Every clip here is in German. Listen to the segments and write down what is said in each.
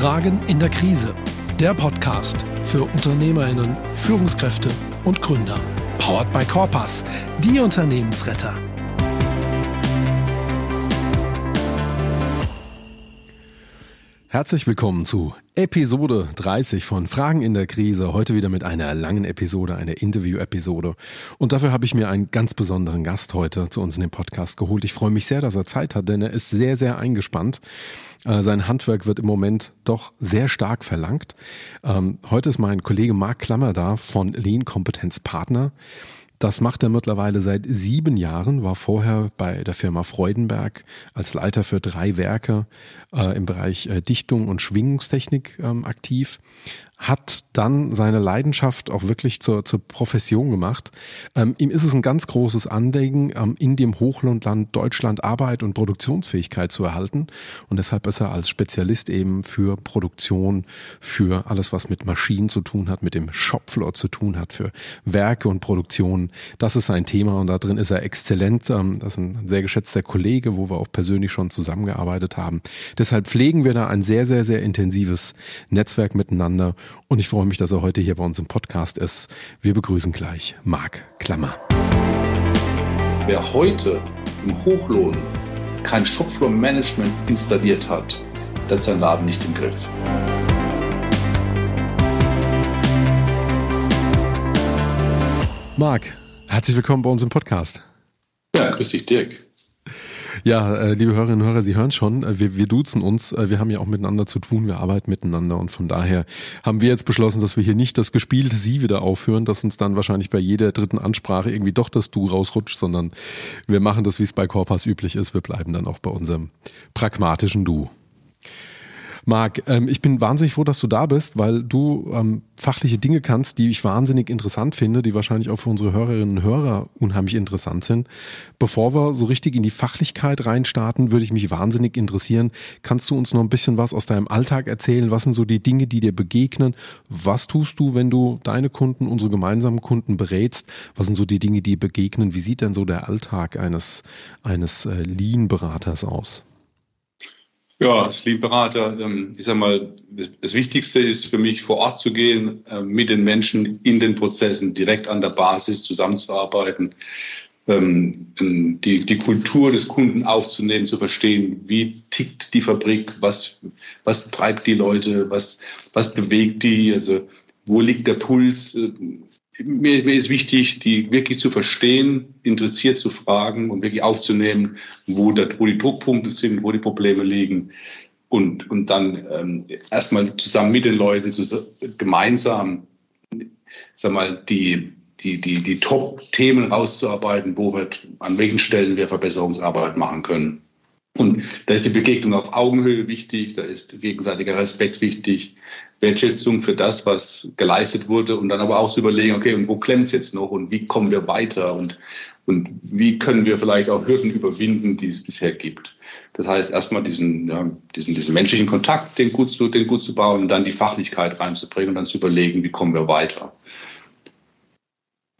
Fragen in der Krise. Der Podcast für Unternehmerinnen, Führungskräfte und Gründer. Powered by Corpus, die Unternehmensretter. Herzlich willkommen zu Episode 30 von Fragen in der Krise. Heute wieder mit einer langen Episode, einer Interview-Episode. Und dafür habe ich mir einen ganz besonderen Gast heute zu uns in den Podcast geholt. Ich freue mich sehr, dass er Zeit hat, denn er ist sehr, sehr eingespannt. Äh, sein Handwerk wird im Moment doch sehr stark verlangt. Ähm, heute ist mein Kollege Marc Klammer da von Lean Kompetenz Partner. Das macht er mittlerweile seit sieben Jahren, war vorher bei der Firma Freudenberg als Leiter für drei Werke äh, im Bereich äh, Dichtung und Schwingungstechnik ähm, aktiv, hat dann seine Leidenschaft auch wirklich zur, zur Profession gemacht. Ähm, ihm ist es ein ganz großes Anliegen, ähm, in dem Hochlandland Deutschland Arbeit und Produktionsfähigkeit zu erhalten. Und deshalb ist er als Spezialist eben für Produktion, für alles, was mit Maschinen zu tun hat, mit dem Shopfloor zu tun hat, für Werke und Produktion. Das ist sein Thema und da drin ist er exzellent. Ähm, das ist ein sehr geschätzter Kollege, wo wir auch persönlich schon zusammengearbeitet haben. Deshalb pflegen wir da ein sehr, sehr, sehr intensives Netzwerk miteinander und ich freue mich, dass er heute hier bei uns im Podcast ist. Wir begrüßen gleich Marc Klammer. Wer heute im Hochlohn kein Shopfloor-Management installiert hat, der hat seinen Laden nicht im Griff. Marc, herzlich willkommen bei uns im Podcast. Ja, grüß dich, Dirk. Ja, äh, liebe Hörerinnen und Hörer, Sie hören schon, äh, wir, wir duzen uns, äh, wir haben ja auch miteinander zu tun, wir arbeiten miteinander und von daher haben wir jetzt beschlossen, dass wir hier nicht das gespielte Sie wieder aufhören, dass uns dann wahrscheinlich bei jeder dritten Ansprache irgendwie doch das Du rausrutscht, sondern wir machen das, wie es bei Corpus üblich ist, wir bleiben dann auch bei unserem pragmatischen Du. Marc, ähm, ich bin wahnsinnig froh, dass du da bist, weil du ähm, fachliche Dinge kannst, die ich wahnsinnig interessant finde, die wahrscheinlich auch für unsere Hörerinnen und Hörer unheimlich interessant sind. Bevor wir so richtig in die Fachlichkeit reinstarten, würde ich mich wahnsinnig interessieren. Kannst du uns noch ein bisschen was aus deinem Alltag erzählen? Was sind so die Dinge, die dir begegnen? Was tust du, wenn du deine Kunden, unsere gemeinsamen Kunden berätst? Was sind so die Dinge, die begegnen? Wie sieht denn so der Alltag eines, eines äh, Lean-Beraters aus? Ja, als Lead-Berater, ähm, ich sag mal, das Wichtigste ist für mich vor Ort zu gehen, äh, mit den Menschen in den Prozessen direkt an der Basis zusammenzuarbeiten, ähm, die, die Kultur des Kunden aufzunehmen, zu verstehen, wie tickt die Fabrik, was, was treibt die Leute, was, was bewegt die, also wo liegt der Puls, äh, mir, mir ist wichtig, die wirklich zu verstehen, interessiert zu fragen und wirklich aufzunehmen, wo, da, wo die Druckpunkte sind, wo die Probleme liegen. Und, und dann ähm, erstmal zusammen mit den Leuten zu, gemeinsam sag mal, die, die, die, die Top-Themen rauszuarbeiten, wo wir, an welchen Stellen wir Verbesserungsarbeit machen können. Und da ist die Begegnung auf Augenhöhe wichtig, da ist gegenseitiger Respekt wichtig, Wertschätzung für das, was geleistet wurde und dann aber auch zu überlegen, okay, und wo klemmt es jetzt noch und wie kommen wir weiter und, und wie können wir vielleicht auch Hürden überwinden, die es bisher gibt. Das heißt, erstmal diesen, ja, diesen, diesen menschlichen Kontakt, den gut, zu, den gut zu bauen und dann die Fachlichkeit reinzubringen und dann zu überlegen, wie kommen wir weiter.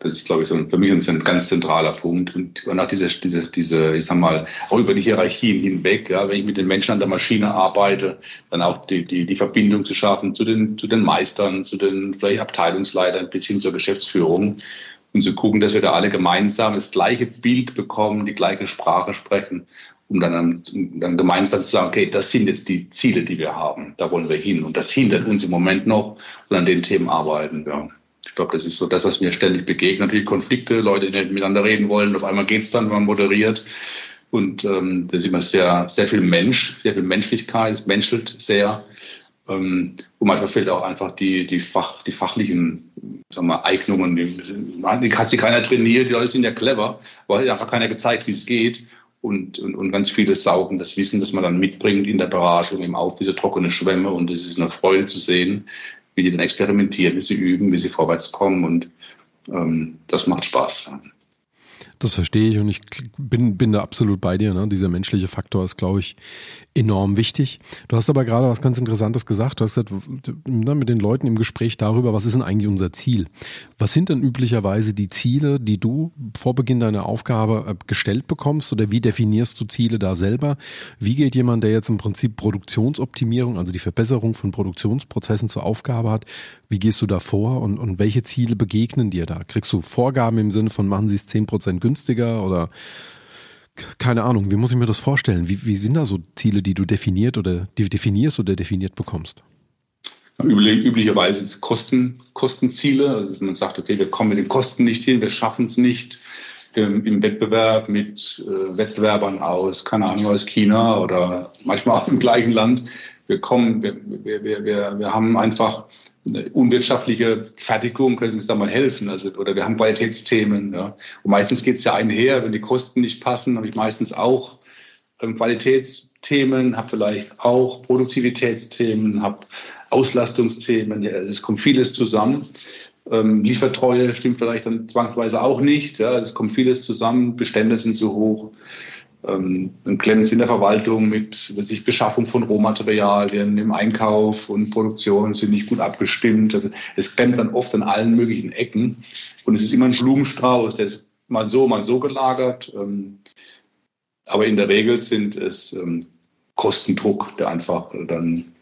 Das ist, glaube ich, so für mich ein ganz zentraler Punkt. Und, auch diese, diese, diese, ich sag mal, auch über die Hierarchien hinweg, ja, wenn ich mit den Menschen an der Maschine arbeite, dann auch die, die, die Verbindung zu schaffen zu den, zu den Meistern, zu den vielleicht Abteilungsleitern bis hin zur Geschäftsführung und zu gucken, dass wir da alle gemeinsam das gleiche Bild bekommen, die gleiche Sprache sprechen, um dann, dann gemeinsam zu sagen, okay, das sind jetzt die Ziele, die wir haben, da wollen wir hin. Und das hindert uns im Moment noch und an den Themen arbeiten wir. Ich glaube, das ist so das, was mir ständig begegnet. Natürlich Konflikte, Leute, die nicht miteinander reden wollen. Auf einmal geht's dann, wenn man moderiert. Und ähm, da sieht man sehr, sehr viel Mensch, sehr viel Menschlichkeit, es menschelt sehr. Ähm, und manchmal fehlt auch einfach die, die, Fach, die fachlichen sagen wir, Eignungen. Die hat sich keiner trainiert, die Leute sind ja clever, aber hat einfach keiner gezeigt, wie es geht. Und, und, und ganz viele saugen das Wissen, das man dann mitbringt in der Beratung, eben auch diese trockene Schwämme. Und es ist eine Freude zu sehen, wie die dann experimentieren, wie sie üben, wie sie vorwärts kommen und ähm, das macht Spaß. Das verstehe ich und ich bin, bin da absolut bei dir. Ne? Dieser menschliche Faktor ist, glaube ich, enorm wichtig. Du hast aber gerade was ganz Interessantes gesagt. Du hast gesagt, ne, mit den Leuten im Gespräch darüber, was ist denn eigentlich unser Ziel? Was sind denn üblicherweise die Ziele, die du vor Beginn deiner Aufgabe äh, gestellt bekommst oder wie definierst du Ziele da selber? Wie geht jemand, der jetzt im Prinzip Produktionsoptimierung, also die Verbesserung von Produktionsprozessen zur Aufgabe hat, wie gehst du da vor und, und welche Ziele begegnen dir da? Kriegst du Vorgaben im Sinne von machen Sie es zehn Prozent günstiger oder keine Ahnung, wie muss ich mir das vorstellen? Wie, wie sind da so Ziele, die du definiert oder die definierst oder definiert bekommst? Üblicherweise sind es Kosten, Kostenziele. Also man sagt, okay, wir kommen mit den Kosten nicht hin, wir schaffen es nicht im, im, Wettbewerb mit äh, Wettbewerbern aus, keine Ahnung, aus China oder manchmal auch im gleichen Land. Wir kommen, wir, wir, wir, wir haben einfach unwirtschaftliche Fertigung, können Sie uns da mal helfen? Also, oder wir haben Qualitätsthemen. Ja. Und meistens geht es ja einher, wenn die Kosten nicht passen, habe ich meistens auch ähm, Qualitätsthemen, habe vielleicht auch Produktivitätsthemen, habe Auslastungsthemen. Ja, es kommt vieles zusammen. Ähm, Liefertreue stimmt vielleicht dann zwangsweise auch nicht. Ja, es kommt vieles zusammen, Bestände sind zu hoch ähm, klemmt es in der Verwaltung mit sich Beschaffung von Rohmaterialien, im Einkauf und Produktion sind nicht gut abgestimmt. Also es klemmt dann oft an allen möglichen Ecken und es ist immer ein Blumenstrauß, der ist mal so, mal so gelagert. Ähm, aber in der Regel sind es ähm, Kostendruck, der einfach dann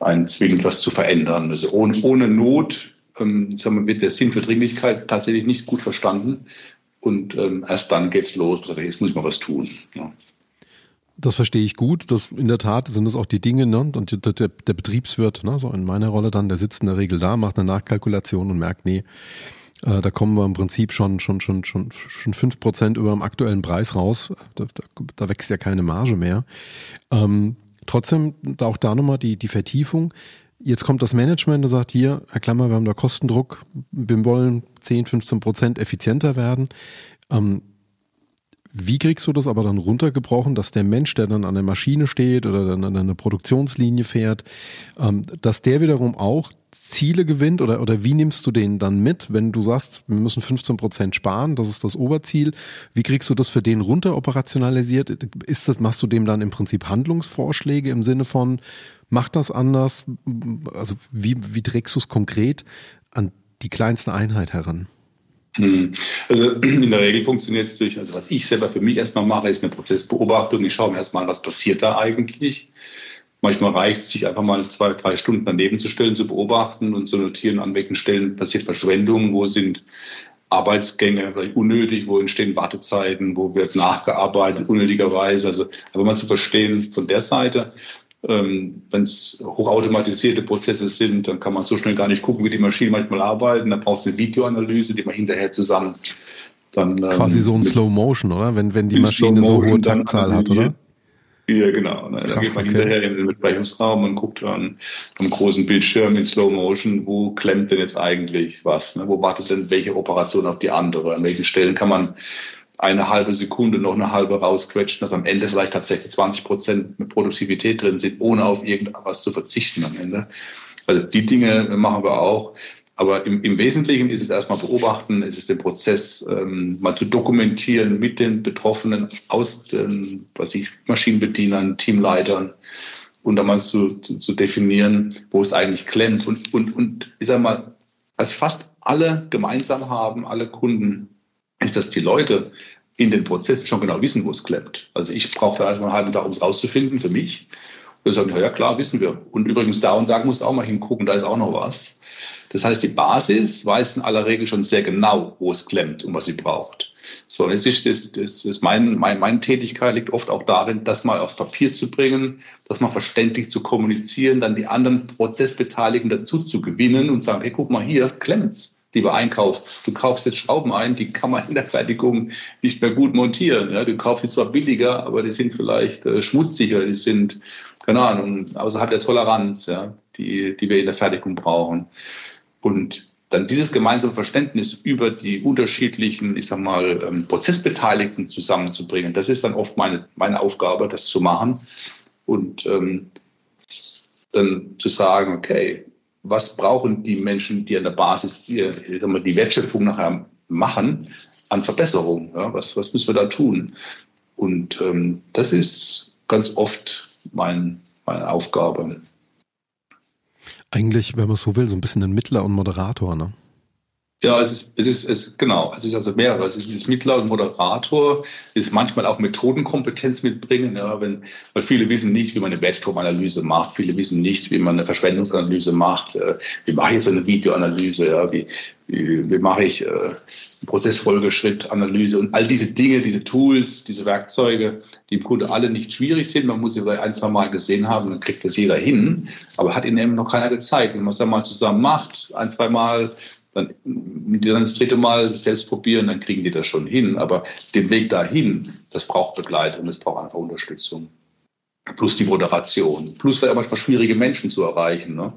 einen zwingt, was zu verändern. Also ohne, ohne Not ähm, sagen wir, wird der Sinn für Dringlichkeit tatsächlich nicht gut verstanden. Und ähm, erst dann geht's los. Jetzt muss ich mal was tun. Ja. Das verstehe ich gut. Das, in der Tat sind das auch die Dinge, ne? Und der, der, der Betriebswirt, ne? so in meiner Rolle dann, der sitzt in der Regel da, macht eine Nachkalkulation und merkt, nee, äh, da kommen wir im Prinzip schon, schon, schon, schon, schon fünf Prozent über dem aktuellen Preis raus. Da, da, da wächst ja keine Marge mehr. Ähm, trotzdem, auch da nochmal die, die Vertiefung. Jetzt kommt das Management und sagt hier, Herr Klammer, wir haben da Kostendruck, wir wollen 10, 15 Prozent effizienter werden. Ähm, wie kriegst du das aber dann runtergebrochen, dass der Mensch, der dann an der Maschine steht oder dann an einer Produktionslinie fährt, ähm, dass der wiederum auch Ziele gewinnt oder, oder wie nimmst du den dann mit, wenn du sagst, wir müssen 15 Prozent sparen, das ist das Oberziel. Wie kriegst du das für den runter operationalisiert? Ist das, machst du dem dann im Prinzip Handlungsvorschläge im Sinne von, mach das anders? Also wie, wie trägst du es konkret an die kleinste Einheit heran? Hm. Also in der Regel funktioniert es durch, also was ich selber für mich erstmal mache, ist eine Prozessbeobachtung. Ich schaue mir erstmal an, was passiert da eigentlich. Manchmal reicht es, sich einfach mal zwei, drei Stunden daneben zu stellen, zu beobachten und zu notieren, an welchen Stellen passiert Verschwendung, wo sind Arbeitsgänge vielleicht unnötig, wo entstehen Wartezeiten, wo wird nachgearbeitet unnötigerweise. Also aber mal zu verstehen von der Seite, ähm, Wenn es hochautomatisierte Prozesse sind, dann kann man so schnell gar nicht gucken, wie die Maschinen manchmal arbeiten. Da braucht es eine Videoanalyse, die man hinterher zusammen dann. Ähm, Quasi so ein Slow Motion, oder? Wenn, wenn die Maschine so hohe Taktzahl hat, oder? Ja, genau. Ne? Da geht man okay. hinterher in den Besprechungsraum und guckt dann am großen Bildschirm in Slow Motion, wo klemmt denn jetzt eigentlich was? Ne? Wo wartet denn welche Operation auf die andere? An welchen Stellen kann man eine halbe Sekunde noch eine halbe rausquetschen, dass am Ende vielleicht tatsächlich 20 Prozent mit Produktivität drin sind, ohne auf irgendwas zu verzichten am Ende. Also die Dinge machen wir auch. Aber im, im Wesentlichen ist es erstmal beobachten, ist es den Prozess ähm, mal zu dokumentieren mit den Betroffenen aus den, was ich, Maschinenbedienern, Teamleitern und dann mal zu, zu, zu definieren, wo es eigentlich klemmt. Und, und, und ich sag mal, was fast alle gemeinsam haben, alle Kunden, ist, dass die Leute in den Prozessen schon genau wissen, wo es klemmt. Also ich brauche da erstmal einen halben Tag, um es rauszufinden für mich. Wir sagen, ja, klar, wissen wir. Und übrigens, da und da musst du auch mal hingucken, da ist auch noch was. Das heißt, die Basis weiß in aller Regel schon sehr genau, wo es klemmt und was sie braucht. So, jetzt ist, das, das ist mein, mein, meine Tätigkeit liegt oft auch darin, das mal aufs Papier zu bringen, das mal verständlich zu kommunizieren, dann die anderen Prozessbeteiligten dazu zu gewinnen und sagen, hey, guck mal hier, klemmt's lieber Einkauf. Du kaufst jetzt Schrauben ein, die kann man in der Fertigung nicht mehr gut montieren. Ja, du kaufst die zwar billiger, aber die sind vielleicht äh, schmutziger, die sind, keine Ahnung, außerhalb der Toleranz, ja, die, die wir in der Fertigung brauchen. Und dann dieses gemeinsame Verständnis über die unterschiedlichen, ich sag mal, ähm, Prozessbeteiligten zusammenzubringen, das ist dann oft meine, meine Aufgabe, das zu machen. Und ähm, dann zu sagen, okay, was brauchen die Menschen, die an der Basis die, die Wertschöpfung nachher machen, an Verbesserung. Ja? Was, was müssen wir da tun? Und ähm, das ist ganz oft mein, meine Aufgabe. Eigentlich, wenn man so will, so ein bisschen ein Mittler und Moderator, ne? Ja, es ist, es ist, es, genau, es ist also mehrere. Es ist Mittler und Moderator, es ist manchmal auch Methodenkompetenz mitbringen, ja, wenn, weil viele wissen nicht, wie man eine Wertstromanalyse macht, viele wissen nicht, wie man eine Verschwendungsanalyse macht, äh, wie mache ich so eine Videoanalyse, ja, wie, wie, wie mache ich äh, Prozessfolgeschrittanalyse und all diese Dinge, diese Tools, diese Werkzeuge, die im Grunde alle nicht schwierig sind. Man muss sie vielleicht ein, zwei Mal gesehen haben, dann kriegt das jeder hin, aber hat ihnen eben noch keiner gezeigt. Wenn man es dann mal zusammen macht, ein, zwei Mal, dann, dann das dritte Mal selbst probieren, dann kriegen die das schon hin. Aber den Weg dahin, das braucht Begleitung, das braucht einfach Unterstützung. Plus die Moderation, plus vielleicht manchmal schwierige Menschen zu erreichen. Ne?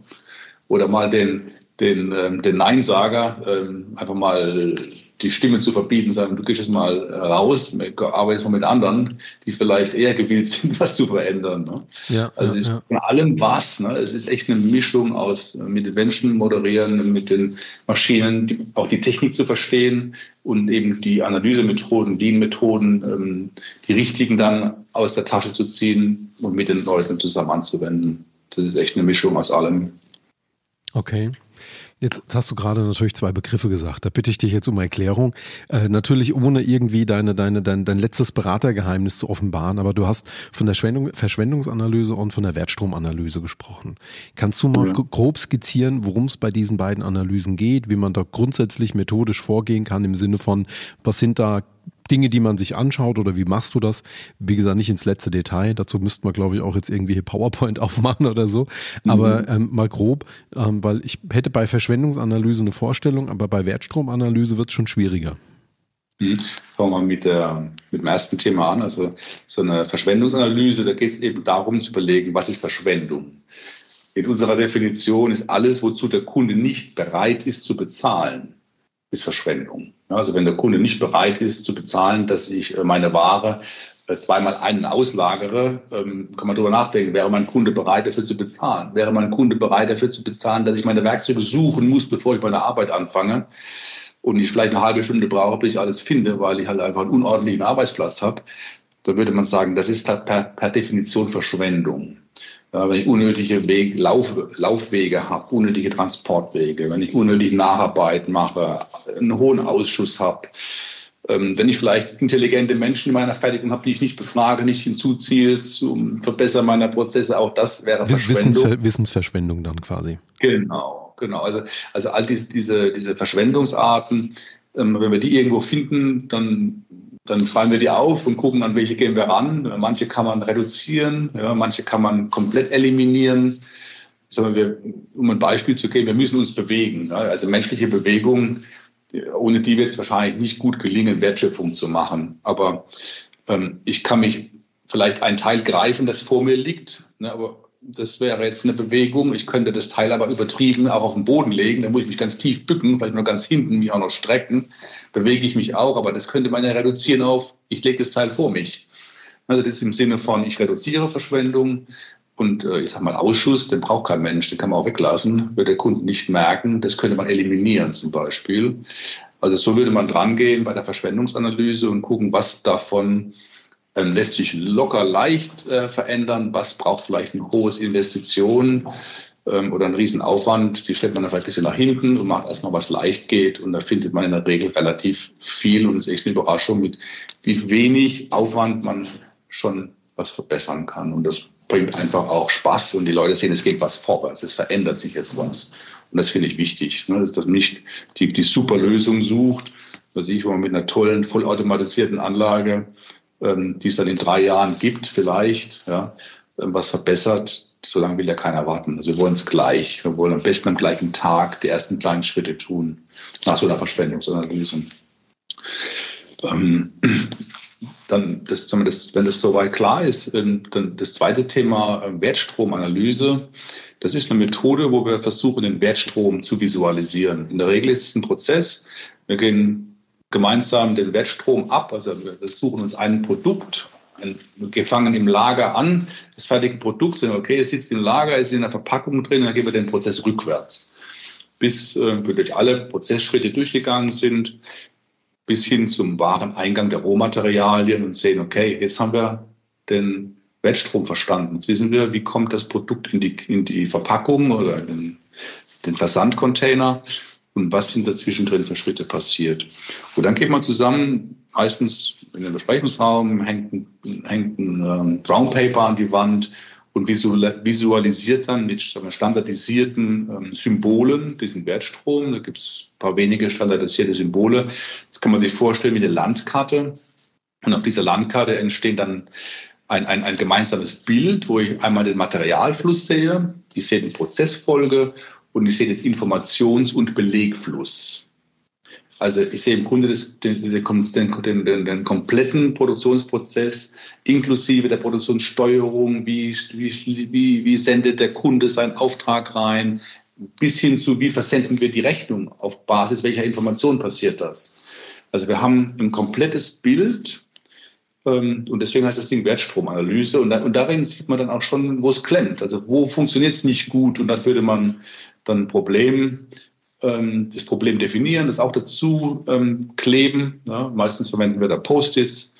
Oder mal den, den, ähm, den Neinsager ähm, einfach mal die Stimme zu verbieten, sagen, du gehst jetzt mal raus, arbeitest mal mit anderen, die vielleicht eher gewillt sind, was zu verändern. Ne? Ja, also ja, es ist ja. allem was. Ne? Es ist echt eine Mischung aus äh, mit den Menschen moderieren, mit den Maschinen, die, auch die Technik zu verstehen und eben die Analysemethoden, Lean-Methoden, ähm, die richtigen dann aus der Tasche zu ziehen und mit den Leuten zusammen anzuwenden. Das ist echt eine Mischung aus allem. Okay. Jetzt hast du gerade natürlich zwei Begriffe gesagt. Da bitte ich dich jetzt um Erklärung. Äh, natürlich ohne irgendwie deine, deine, dein, dein letztes Beratergeheimnis zu offenbaren, aber du hast von der Verschwendungsanalyse und von der Wertstromanalyse gesprochen. Kannst du mal ja. grob skizzieren, worum es bei diesen beiden Analysen geht, wie man da grundsätzlich methodisch vorgehen kann im Sinne von, was sind da Dinge, die man sich anschaut oder wie machst du das? Wie gesagt, nicht ins letzte Detail. Dazu müsste man, glaube ich, auch jetzt irgendwie PowerPoint aufmachen oder so. Aber mhm. ähm, mal grob, ähm, weil ich hätte bei Verschwendungsanalyse eine Vorstellung, aber bei Wertstromanalyse wird es schon schwieriger. Mhm. Fangen wir mit, der, mit dem ersten Thema an. Also so eine Verschwendungsanalyse, da geht es eben darum zu überlegen, was ist Verschwendung? In unserer Definition ist alles, wozu der Kunde nicht bereit ist zu bezahlen, ist Verschwendung. Also wenn der Kunde nicht bereit ist zu bezahlen, dass ich äh, meine Ware äh, zweimal einen auslagere, ähm, kann man darüber nachdenken, wäre mein Kunde bereit dafür zu bezahlen? Wäre mein Kunde bereit dafür zu bezahlen, dass ich meine Werkzeuge suchen muss, bevor ich meine Arbeit anfange und ich vielleicht eine halbe Stunde brauche, bis ich alles finde, weil ich halt einfach einen unordentlichen Arbeitsplatz habe? Da würde man sagen, das ist per, per Definition Verschwendung wenn ich unnötige Weg, Lauf, Laufwege habe, unnötige Transportwege, wenn ich unnötige Nacharbeit mache, einen hohen Ausschuss habe, ähm, wenn ich vielleicht intelligente Menschen in meiner Fertigung habe, die ich nicht befrage, nicht hinzuziehe zum Verbessern meiner Prozesse, auch das wäre Verschwendung. Wissensver Wissensverschwendung dann quasi. Genau, genau. Also, also all diese, diese, diese Verschwendungsarten, ähm, wenn wir die irgendwo finden, dann dann schreiben wir die auf und gucken, an welche gehen wir ran. Manche kann man reduzieren, ja, manche kann man komplett eliminieren. Sagen wir, um ein Beispiel zu geben, wir müssen uns bewegen. Ja. Also menschliche Bewegung, ohne die wird es wahrscheinlich nicht gut gelingen, Wertschöpfung zu machen. Aber ähm, ich kann mich vielleicht ein Teil greifen, das vor mir liegt, ne, aber das wäre jetzt eine Bewegung. Ich könnte das Teil aber übertrieben auch auf den Boden legen. Da muss ich mich ganz tief bücken, vielleicht nur ganz hinten mich auch noch strecken. Bewege ich mich auch, aber das könnte man ja reduzieren auf, ich lege das Teil vor mich. Also das ist im Sinne von, ich reduziere Verschwendung und äh, ich sag mal Ausschuss, den braucht kein Mensch, den kann man auch weglassen, wird der Kunde nicht merken. Das könnte man eliminieren zum Beispiel. Also so würde man drangehen bei der Verschwendungsanalyse und gucken, was davon ähm, lässt sich locker leicht äh, verändern. Was braucht vielleicht ein hohes Investition ähm, oder einen Riesenaufwand? Die stellt man dann vielleicht ein bisschen nach hinten und macht erstmal, was leicht geht. Und da findet man in der Regel relativ viel und ist echt eine Überraschung, mit wie wenig Aufwand man schon was verbessern kann. Und das bringt einfach auch Spaß und die Leute sehen, es geht was vorwärts, es verändert sich jetzt was. Und das finde ich wichtig, ne? dass man nicht die, die super Lösung sucht, was ich, wo man mit einer tollen, vollautomatisierten Anlage ähm, die es dann in drei Jahren gibt, vielleicht, ja, ähm, was verbessert. So lange will ja keiner warten. Also wir wollen es gleich. Wir wollen am besten am gleichen Tag die ersten kleinen Schritte tun nach so einer Verschwendungsanalyse. Ähm, dann, das, das, wenn das soweit klar ist, ähm, dann das zweite Thema Wertstromanalyse. Das ist eine Methode, wo wir versuchen, den Wertstrom zu visualisieren. In der Regel ist es ein Prozess. Wir gehen gemeinsam den Wertstrom ab. Also wir suchen uns ein Produkt, wir fangen im Lager an, das fertige Produkt, sind okay, es sitzt im Lager, es ist in der Verpackung drin, dann gehen wir den Prozess rückwärts, bis äh, wir durch alle Prozessschritte durchgegangen sind. bis hin zum wahren Eingang der Rohmaterialien und sehen, okay, jetzt haben wir den Wertstrom verstanden. Jetzt wissen wir, wie kommt das Produkt in die, in die Verpackung oder in den Versandcontainer und was sind dazwischen drin für Schritte passiert. Und dann geht man zusammen, meistens in den Besprechungsraum, hängt ein, hängt ein ähm, Brown Paper an die Wand und visualisiert dann mit standardisierten ähm, Symbolen diesen Wertstrom. Da gibt es ein paar wenige standardisierte Symbole. Das kann man sich vorstellen wie eine Landkarte. Und auf dieser Landkarte entstehen dann ein, ein, ein gemeinsames Bild, wo ich einmal den Materialfluss sehe, ich sehe die Prozessfolge und ich sehe den Informations- und Belegfluss. Also ich sehe im Grunde das, den, den, den, den, kompletten Produktionsprozess inklusive der Produktionssteuerung, wie, wie, wie, wie sendet der Kunde seinen Auftrag rein, bis hin zu wie versenden wir die Rechnung, auf Basis welcher Information passiert das. Also wir haben ein komplettes Bild ähm, und deswegen heißt das Ding Wertstromanalyse. Und, und darin sieht man dann auch schon, wo es klemmt. Also wo funktioniert es nicht gut. Und dann würde man dann ein Problem, ähm, das Problem definieren, das auch dazu ähm, kleben. Ja, meistens verwenden wir da Post-its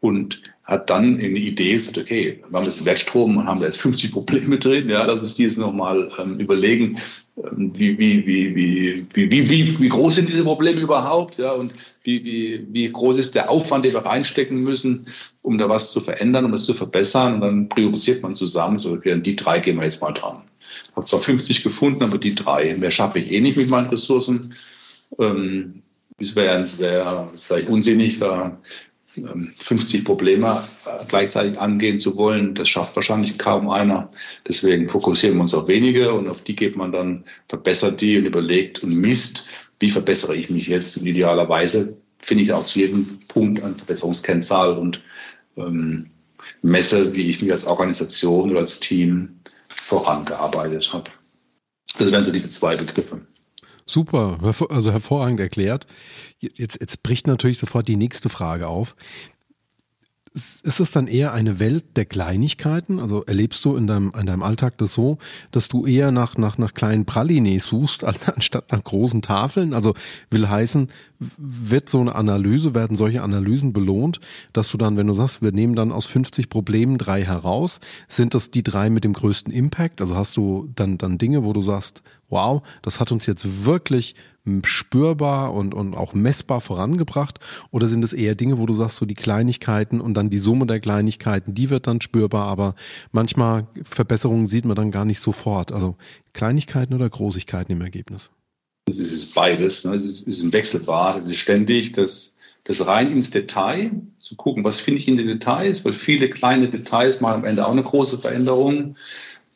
und hat dann eine Idee, gesagt, okay, wir haben jetzt Wertstrom und haben da jetzt 50 Probleme drin, ja, lass uns dieses nochmal ähm, überlegen, ähm, wie, wie, wie, wie, wie, wie, wie, wie groß sind diese Probleme überhaupt, ja, und wie, wie, wie groß ist der Aufwand, den wir reinstecken müssen, um da was zu verändern, um das zu verbessern, und dann priorisiert man zusammen, so, okay, die drei gehen wir jetzt mal dran. Habe zwar 50 gefunden, aber die drei, mehr schaffe ich eh nicht mit meinen Ressourcen. Ähm, es wäre wär vielleicht unsinnig, da 50 ähm, Probleme äh, gleichzeitig angehen zu wollen, das schafft wahrscheinlich kaum einer. Deswegen fokussieren wir uns auf wenige und auf die geht man dann, verbessert die und überlegt und misst, wie verbessere ich mich jetzt. Und idealerweise finde ich auch zu jedem Punkt eine Verbesserungskennzahl und ähm, messe, wie ich mich als Organisation oder als Team vorangearbeitet habe. Das wären so diese zwei Begriffe. Super, also hervorragend erklärt. Jetzt, jetzt bricht natürlich sofort die nächste Frage auf. Ist es dann eher eine Welt der Kleinigkeiten? Also erlebst du in deinem, in deinem Alltag das so, dass du eher nach, nach, nach kleinen Pralines suchst, anstatt nach großen Tafeln? Also will heißen, wird so eine Analyse, werden solche Analysen belohnt, dass du dann, wenn du sagst, wir nehmen dann aus 50 Problemen drei heraus, sind das die drei mit dem größten Impact? Also hast du dann, dann Dinge, wo du sagst, wow, das hat uns jetzt wirklich spürbar und, und auch messbar vorangebracht? Oder sind es eher Dinge, wo du sagst, so die Kleinigkeiten und dann die Summe der Kleinigkeiten, die wird dann spürbar, aber manchmal Verbesserungen sieht man dann gar nicht sofort. Also Kleinigkeiten oder Großigkeiten im Ergebnis? Es ist beides. Ne? Es, ist, es ist ein Wechselbad. Es ist ständig das, das rein ins Detail, zu gucken, was finde ich in den Details, weil viele kleine Details machen am Ende auch eine große Veränderung.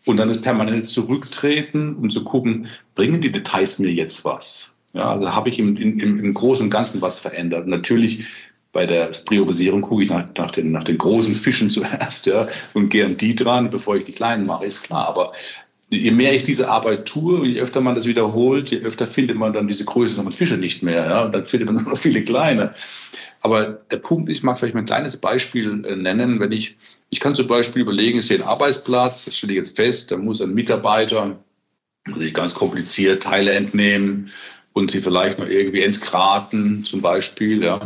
Und dann ist permanent zurücktreten, um zu gucken, bringen die Details mir jetzt was? Ja, also habe ich im, im, im Großen und Ganzen was verändert. Natürlich bei der Priorisierung gucke ich nach, nach, den, nach den großen Fischen zuerst ja, und gehe an die dran, bevor ich die kleinen mache, ist klar. Aber je mehr ich diese Arbeit tue, je öfter man das wiederholt, je öfter findet man dann diese größeren Fische nicht mehr. Ja, und dann findet man nur noch viele kleine. Aber der Punkt ist, ich mag vielleicht mal ein kleines Beispiel äh, nennen. Wenn ich, ich kann zum Beispiel überlegen, ich sehe einen Arbeitsplatz, das stelle ich jetzt fest, da muss ein Mitarbeiter sich ganz kompliziert Teile entnehmen, und sie vielleicht noch irgendwie entgraten, zum Beispiel, ja,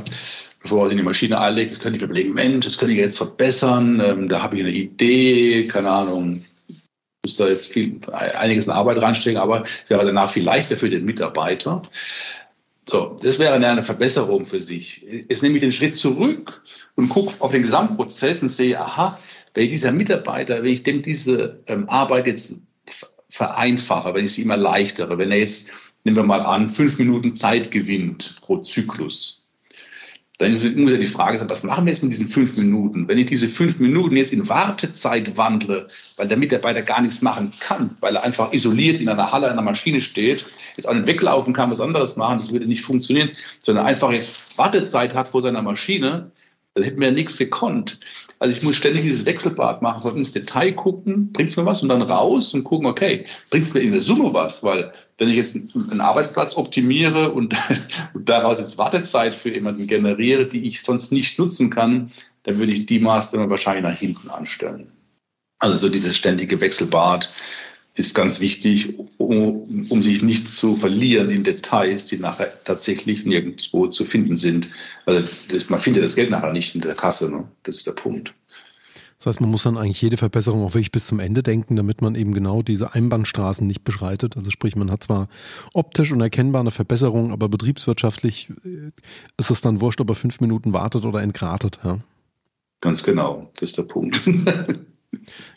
bevor er sie in die Maschine einlegt, das könnte ich überlegen, Mensch, das könnte ich jetzt verbessern, ähm, da habe ich eine Idee, keine Ahnung, muss da jetzt viel, einiges in Arbeit reinstecken, aber es wäre danach viel leichter für den Mitarbeiter. So, das wäre eine Verbesserung für sich. Jetzt nehme ich den Schritt zurück und gucke auf den Gesamtprozess und sehe, aha, wenn dieser Mitarbeiter, wenn ich dem diese ähm, Arbeit jetzt vereinfache, wenn ich sie ihm erleichtere, wenn er jetzt nehmen wir mal an, fünf Minuten Zeit gewinnt pro Zyklus. Dann muss ja die Frage sein, was machen wir jetzt mit diesen fünf Minuten? Wenn ich diese fünf Minuten jetzt in Wartezeit wandle, weil der Mitarbeiter gar nichts machen kann, weil er einfach isoliert in einer Halle, in einer Maschine steht, jetzt auch nicht weglaufen kann, was anderes machen, das würde nicht funktionieren, sondern einfach jetzt Wartezeit hat vor seiner Maschine, dann hätten wir ja nichts gekonnt. Also ich muss ständig dieses Wechselbad machen, von ins Detail gucken, bringt es mir was und dann raus und gucken, okay, bringt es mir in der Summe was? Weil wenn ich jetzt einen Arbeitsplatz optimiere und, und daraus jetzt Wartezeit für jemanden generiere, die ich sonst nicht nutzen kann, dann würde ich die Maßnahme wahrscheinlich nach hinten anstellen. Also so dieses ständige Wechselbad ist ganz wichtig, um, um sich nicht zu verlieren in Details, die nachher tatsächlich nirgendwo zu finden sind. Also das, man findet das Geld nachher nicht in der Kasse. Ne? Das ist der Punkt. Das heißt, man muss dann eigentlich jede Verbesserung auch wirklich bis zum Ende denken, damit man eben genau diese Einbahnstraßen nicht beschreitet. Also sprich, man hat zwar optisch und erkennbar eine Verbesserung, aber betriebswirtschaftlich äh, ist es dann wurscht, ob er fünf Minuten wartet oder entgratet. Ja? Ganz genau, das ist der Punkt.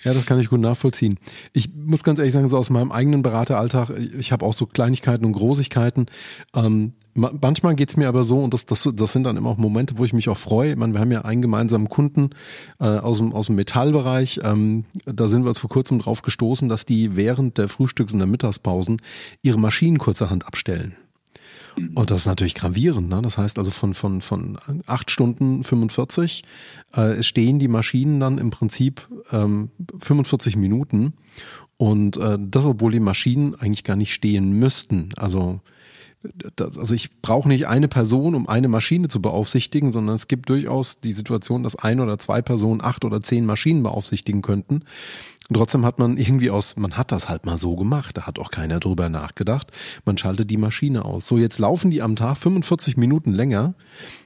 Ja, das kann ich gut nachvollziehen. Ich muss ganz ehrlich sagen, so aus meinem eigenen Berateralltag, ich habe auch so Kleinigkeiten und Großigkeiten. Ähm, manchmal geht's mir aber so, und das, das, das sind dann immer auch Momente, wo ich mich auch freue. Ich meine, wir haben ja einen gemeinsamen Kunden äh, aus, dem, aus dem Metallbereich. Ähm, da sind wir uns vor kurzem drauf gestoßen, dass die während der Frühstücks- und der Mittagspausen ihre Maschinen kurzerhand abstellen. Und das ist natürlich gravierend. Ne? Das heißt also von, von, von 8 Stunden 45 äh, stehen die Maschinen dann im Prinzip ähm, 45 Minuten. Und äh, das, obwohl die Maschinen eigentlich gar nicht stehen müssten. Also das, also ich brauche nicht eine Person, um eine Maschine zu beaufsichtigen, sondern es gibt durchaus die Situation, dass ein oder zwei Personen acht oder zehn Maschinen beaufsichtigen könnten. Und trotzdem hat man irgendwie aus, man hat das halt mal so gemacht, da hat auch keiner drüber nachgedacht. Man schaltet die Maschine aus. So, jetzt laufen die am Tag 45 Minuten länger.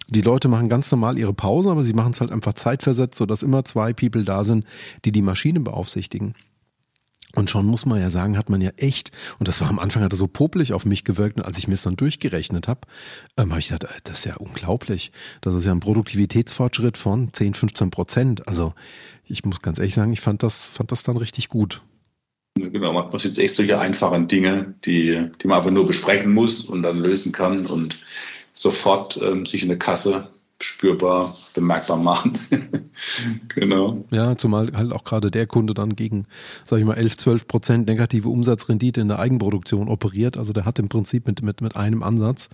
Die Leute machen ganz normal ihre Pause, aber sie machen es halt einfach zeitversetzt, sodass immer zwei People da sind, die die Maschine beaufsichtigen. Und schon muss man ja sagen, hat man ja echt, und das war am Anfang hat er so popelig auf mich gewirkt, und als ich mir es dann durchgerechnet habe, ähm, habe ich gedacht, das ist ja unglaublich. Das ist ja ein Produktivitätsfortschritt von 10, 15 Prozent. Also ich muss ganz ehrlich sagen, ich fand das, fand das dann richtig gut. Genau, man muss jetzt echt solche einfachen Dinge, die, die man einfach nur besprechen muss und dann lösen kann und sofort ähm, sich in der Kasse spürbar, bemerkbar machen. genau. Ja, zumal halt auch gerade der Kunde dann gegen, sag ich mal, 11, 12 Prozent negative Umsatzrendite in der Eigenproduktion operiert. Also der hat im Prinzip mit, mit, mit einem Ansatz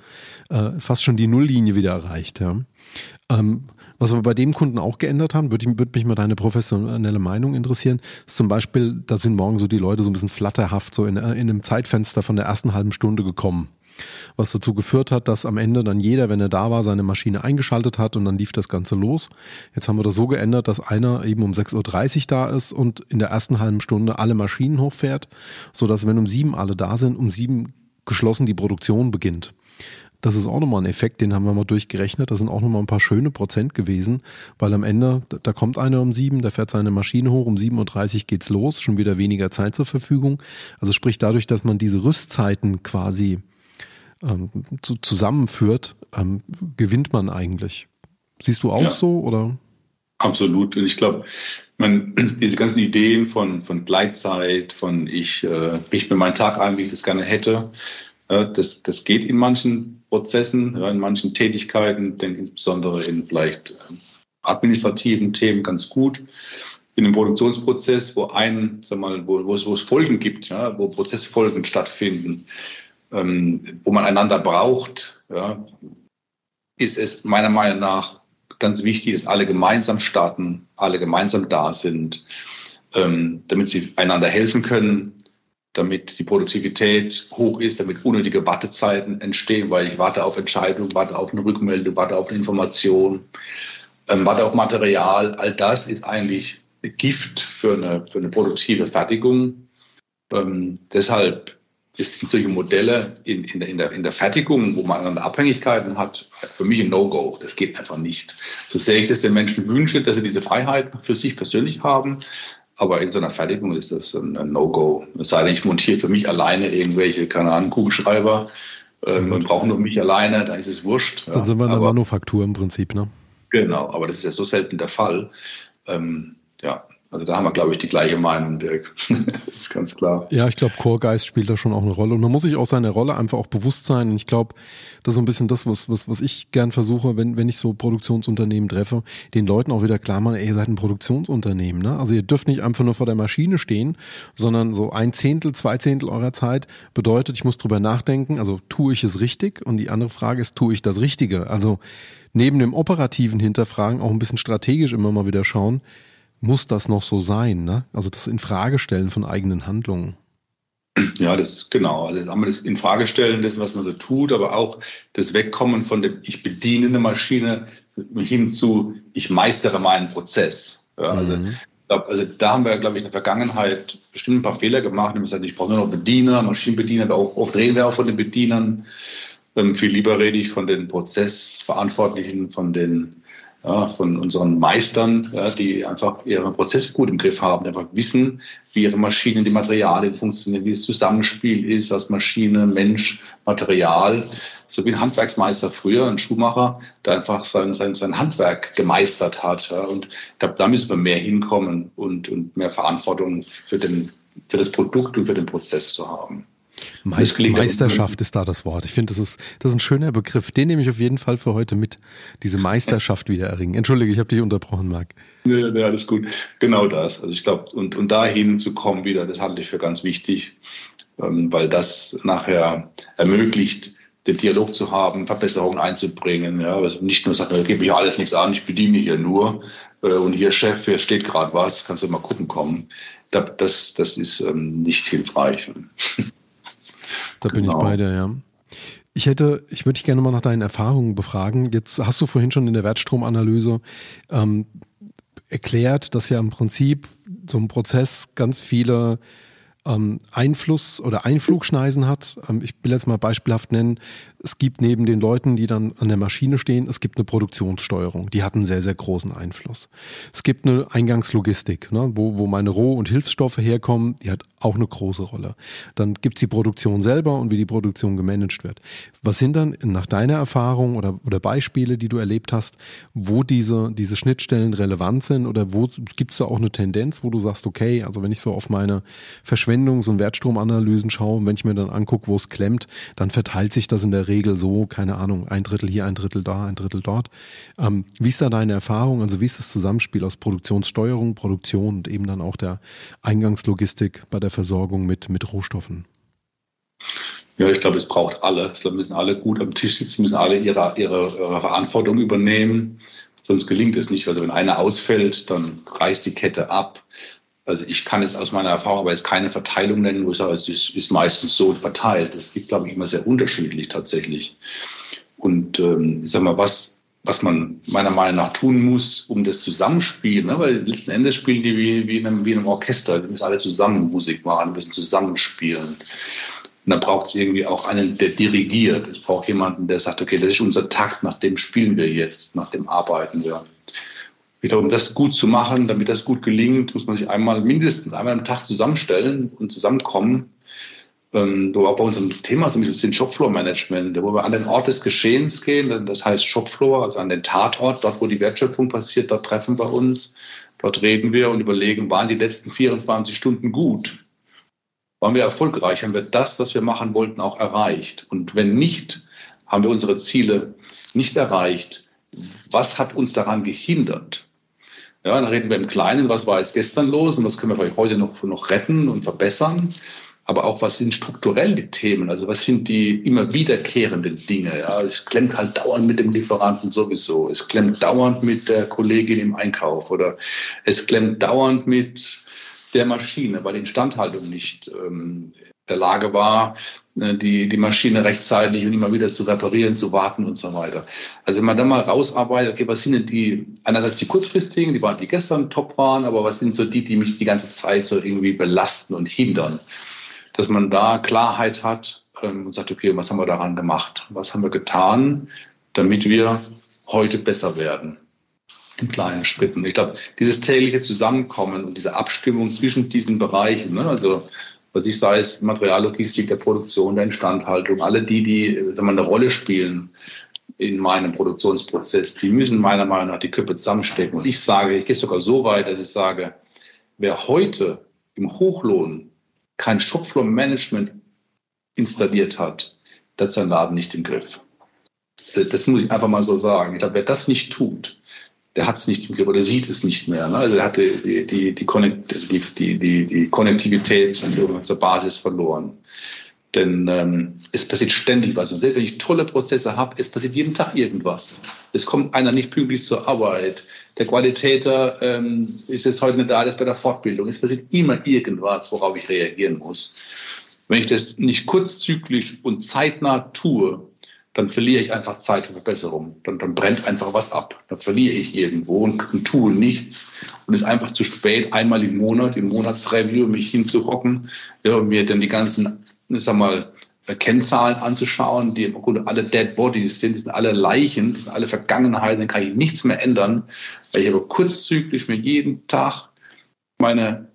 äh, fast schon die Nulllinie wieder erreicht. Ja. Ähm, was wir bei dem Kunden auch geändert haben, würde, würde mich mal deine professionelle Meinung interessieren, zum Beispiel, da sind morgen so die Leute so ein bisschen flatterhaft so in, in einem Zeitfenster von der ersten halben Stunde gekommen was dazu geführt hat, dass am Ende dann jeder, wenn er da war, seine Maschine eingeschaltet hat und dann lief das Ganze los. Jetzt haben wir das so geändert, dass einer eben um 6.30 Uhr da ist und in der ersten halben Stunde alle Maschinen hochfährt, sodass wenn um sieben alle da sind, um sieben geschlossen die Produktion beginnt. Das ist auch nochmal ein Effekt, den haben wir mal durchgerechnet. Das sind auch nochmal ein paar schöne Prozent gewesen, weil am Ende, da kommt einer um sieben, der fährt seine Maschine hoch, um 7.30 Uhr geht's los, schon wieder weniger Zeit zur Verfügung. Also sprich dadurch, dass man diese Rüstzeiten quasi ähm, zu, zusammenführt, ähm, gewinnt man eigentlich. Siehst du auch ja, so oder? Absolut. Und ich glaube, man, diese ganzen Ideen von, von Gleitzeit, von ich äh, richte mir meinen Tag ein, wie ich das gerne hätte, äh, das, das geht in manchen Prozessen, ja, in manchen Tätigkeiten, denke insbesondere in vielleicht äh, administrativen Themen ganz gut. In einem Produktionsprozess, wo ein, sag mal, wo, wo, es, wo es Folgen gibt, ja, wo Prozessfolgen stattfinden, ähm, wo man einander braucht, ja, ist es meiner Meinung nach ganz wichtig, dass alle gemeinsam starten, alle gemeinsam da sind, ähm, damit sie einander helfen können, damit die Produktivität hoch ist, damit unnötige Wartezeiten entstehen, weil ich warte auf Entscheidungen, warte auf eine Rückmeldung, warte auf eine Information, ähm, warte auf Material. All das ist eigentlich Gift für eine, für eine produktive Fertigung. Ähm, deshalb es sind solche Modelle in, in, der, in, der, in der Fertigung, wo man dann Abhängigkeiten hat, für mich ein No-Go. Das geht einfach nicht. So sehr ich das den Menschen wünsche, dass sie diese Freiheit für sich persönlich haben. Aber in so einer Fertigung ist das ein, ein No-Go. Es sei denn, ich montiere für mich alleine irgendwelche, keine Ahnung, Kugelschreiber ähm, und brauche nur mich alleine, dann ist es wurscht. Dann ja. sind wir in der aber, Manufaktur im Prinzip, ne? Genau, aber das ist ja so selten der Fall. Ähm, ja, also da haben wir, glaube ich, die gleiche Meinung, Dirk. das ist ganz klar. Ja, ich glaube, Chorgeist spielt da schon auch eine Rolle. Und man muss sich auch seine Rolle einfach auch bewusst sein. Und ich glaube, das ist so ein bisschen das, was, was, was ich gern versuche, wenn, wenn ich so Produktionsunternehmen treffe, den Leuten auch wieder klar machen, ey, ihr seid ein Produktionsunternehmen. Ne? Also ihr dürft nicht einfach nur vor der Maschine stehen, sondern so ein Zehntel, zwei Zehntel eurer Zeit bedeutet, ich muss drüber nachdenken, also tue ich es richtig? Und die andere Frage ist, tue ich das Richtige? Also neben dem operativen Hinterfragen auch ein bisschen strategisch immer mal wieder schauen, muss das noch so sein, ne? Also das Infragestellen von eigenen Handlungen. Ja, das genau. Also haben wir das Infragestellen dessen, was man so tut, aber auch das Wegkommen von dem Ich bediene eine Maschine hin zu Ich meistere meinen Prozess. Ja, also mhm. also da haben wir, glaube ich, in der Vergangenheit bestimmt ein paar Fehler gemacht. Haben gesagt, ich brauche nur noch Bediener, Maschinenbediener, auch oft reden wir auch von den Bedienern. Ähm, viel lieber rede ich von den Prozessverantwortlichen, von den ja, von unseren Meistern, ja, die einfach ihre Prozesse gut im Griff haben, einfach wissen, wie ihre Maschinen, die Materialien funktionieren, wie das Zusammenspiel ist aus Maschine, Mensch, Material. So wie ein Handwerksmeister früher, ein Schuhmacher, der einfach sein, sein, sein Handwerk gemeistert hat. Ja. Und ich glaube, da müssen wir mehr hinkommen und, und mehr Verantwortung für, den, für das Produkt und für den Prozess zu haben. Meist, Meisterschaft ist da das Wort. Ich finde, das ist, das ist ein schöner Begriff. Den nehme ich auf jeden Fall für heute mit. Diese Meisterschaft wieder erringen. Entschuldige, ich habe dich unterbrochen, Marc. Ja, ja, alles gut. Genau das. Also ich glaube, und, und dahin zu kommen wieder, das halte ich für ganz wichtig, ähm, weil das nachher ermöglicht, den Dialog zu haben, Verbesserungen einzubringen. Ja, also nicht nur sagen, gebe ich alles nichts an, ich bediene hier nur. Äh, und hier Chef, hier steht gerade was, kannst du mal gucken kommen. Das, das ist ähm, nicht hilfreich. Da bin genau. ich bei dir, ja. Ich hätte, ich würde dich gerne mal nach deinen Erfahrungen befragen. Jetzt hast du vorhin schon in der Wertstromanalyse ähm, erklärt, dass ja im Prinzip so ein Prozess ganz viele ähm, Einfluss oder Einflugschneisen hat. Ähm, ich will jetzt mal beispielhaft nennen, es gibt neben den Leuten, die dann an der Maschine stehen, es gibt eine Produktionssteuerung. Die hat einen sehr, sehr großen Einfluss. Es gibt eine Eingangslogistik, ne, wo, wo meine Roh- und Hilfsstoffe herkommen, die hat auch eine große Rolle. Dann gibt es die Produktion selber und wie die Produktion gemanagt wird. Was sind dann nach deiner Erfahrung oder, oder Beispiele, die du erlebt hast, wo diese, diese Schnittstellen relevant sind oder wo gibt es da auch eine Tendenz, wo du sagst, okay, also wenn ich so auf meine Verschwendungs- und Wertstromanalysen schaue, wenn ich mir dann angucke, wo es klemmt, dann verteilt sich das in der Regel so, keine Ahnung, ein Drittel hier, ein Drittel da, ein Drittel dort. Ähm, wie ist da deine Erfahrung? Also wie ist das Zusammenspiel aus Produktionssteuerung, Produktion und eben dann auch der Eingangslogistik bei der Versorgung mit, mit Rohstoffen? Ja, ich glaube, es braucht alle. Ich glaube, müssen alle gut am Tisch sitzen, müssen alle ihre, ihre, ihre Verantwortung übernehmen. Sonst gelingt es nicht. Also wenn einer ausfällt, dann reißt die Kette ab. Also ich kann es aus meiner Erfahrung aber jetzt keine Verteilung nennen, wo ich sage, es ist, ist meistens so verteilt. Das gibt, glaube ich, immer sehr unterschiedlich tatsächlich. Und ähm, ich sag mal, was, was man meiner Meinung nach tun muss, um das Zusammenspiel, ne? weil letzten Endes spielen die wie, wie, in einem, wie in einem Orchester, die müssen alle zusammen Musik machen, müssen zusammenspielen. Und dann braucht es irgendwie auch einen, der dirigiert. Es braucht jemanden, der sagt, okay, das ist unser Takt, nach dem spielen wir jetzt, nach dem arbeiten wir. Wieder um das gut zu machen, damit das gut gelingt, muss man sich einmal mindestens einmal am Tag zusammenstellen und zusammenkommen. Ähm, wo auch bei unserem Thema so ein bisschen Shopfloor-Management, wo wir an den Ort des Geschehens gehen, das heißt Shopfloor, also an den Tatort, dort wo die Wertschöpfung passiert, dort treffen wir uns, dort reden wir und überlegen, waren die letzten 24 Stunden gut? Waren wir erfolgreich? Haben wir das, was wir machen wollten, auch erreicht? Und wenn nicht, haben wir unsere Ziele nicht erreicht? Was hat uns daran gehindert? Ja, dann reden wir im Kleinen, was war jetzt gestern los und was können wir vielleicht heute noch, noch retten und verbessern. Aber auch, was sind strukturell die Themen? Also, was sind die immer wiederkehrenden Dinge? Ja, es klemmt halt dauernd mit dem Lieferanten sowieso. Es klemmt dauernd mit der Kollegin im Einkauf oder es klemmt dauernd mit der Maschine, weil die Instandhaltung nicht ähm, der Lage war, die, die Maschine rechtzeitig und immer wieder zu reparieren, zu warten und so weiter. Also wenn man dann mal rausarbeitet, okay, was sind denn die, einerseits die kurzfristigen, die waren, die gestern top waren, aber was sind so die, die mich die ganze Zeit so irgendwie belasten und hindern? Dass man da Klarheit hat ähm, und sagt, okay, was haben wir daran gemacht? Was haben wir getan, damit wir heute besser werden? in kleinen Schritten. Ich glaube, dieses tägliche Zusammenkommen und diese Abstimmung zwischen diesen Bereichen, ne, also was ich sei es Materiallogistik der Produktion, der Instandhaltung, alle die, die wenn man eine Rolle spielen in meinem Produktionsprozess, die müssen meiner Meinung nach die Köpfe zusammenstecken. Und ich sage, ich gehe sogar so weit, dass ich sage, wer heute im Hochlohn kein Shopfloor-Management installiert hat, der hat seinen Laden nicht im Griff. Das muss ich einfach mal so sagen. Ich glaube, wer das nicht tut, der hat es nicht im Griff oder sieht es nicht mehr. Ne? Also er hatte die, die, die, die, die, die Konnektivität zur, zur Basis verloren. Denn ähm, es passiert ständig was. Und selbst wenn ich tolle Prozesse habe, es passiert jeden Tag irgendwas. Es kommt einer nicht pünktlich zur Arbeit. Der Qualitäter ähm, ist jetzt heute nicht da, der ist bei der Fortbildung. Es passiert immer irgendwas, worauf ich reagieren muss. Wenn ich das nicht kurzzyklisch und zeitnah tue, dann verliere ich einfach Zeit für Verbesserung. Dann, dann brennt einfach was ab. Dann verliere ich irgendwo und, und tue nichts. Und ist einfach zu spät, einmal im Monat, im Monatsreview mich hinzuhocken ja, mir dann die ganzen, ich sag mal, Kennzahlen anzuschauen, die im Grunde alle Dead Bodies sind, sind alle Leichen, sind alle Vergangenheiten, dann kann ich nichts mehr ändern, weil ich aber kurzzyklisch mir jeden Tag meine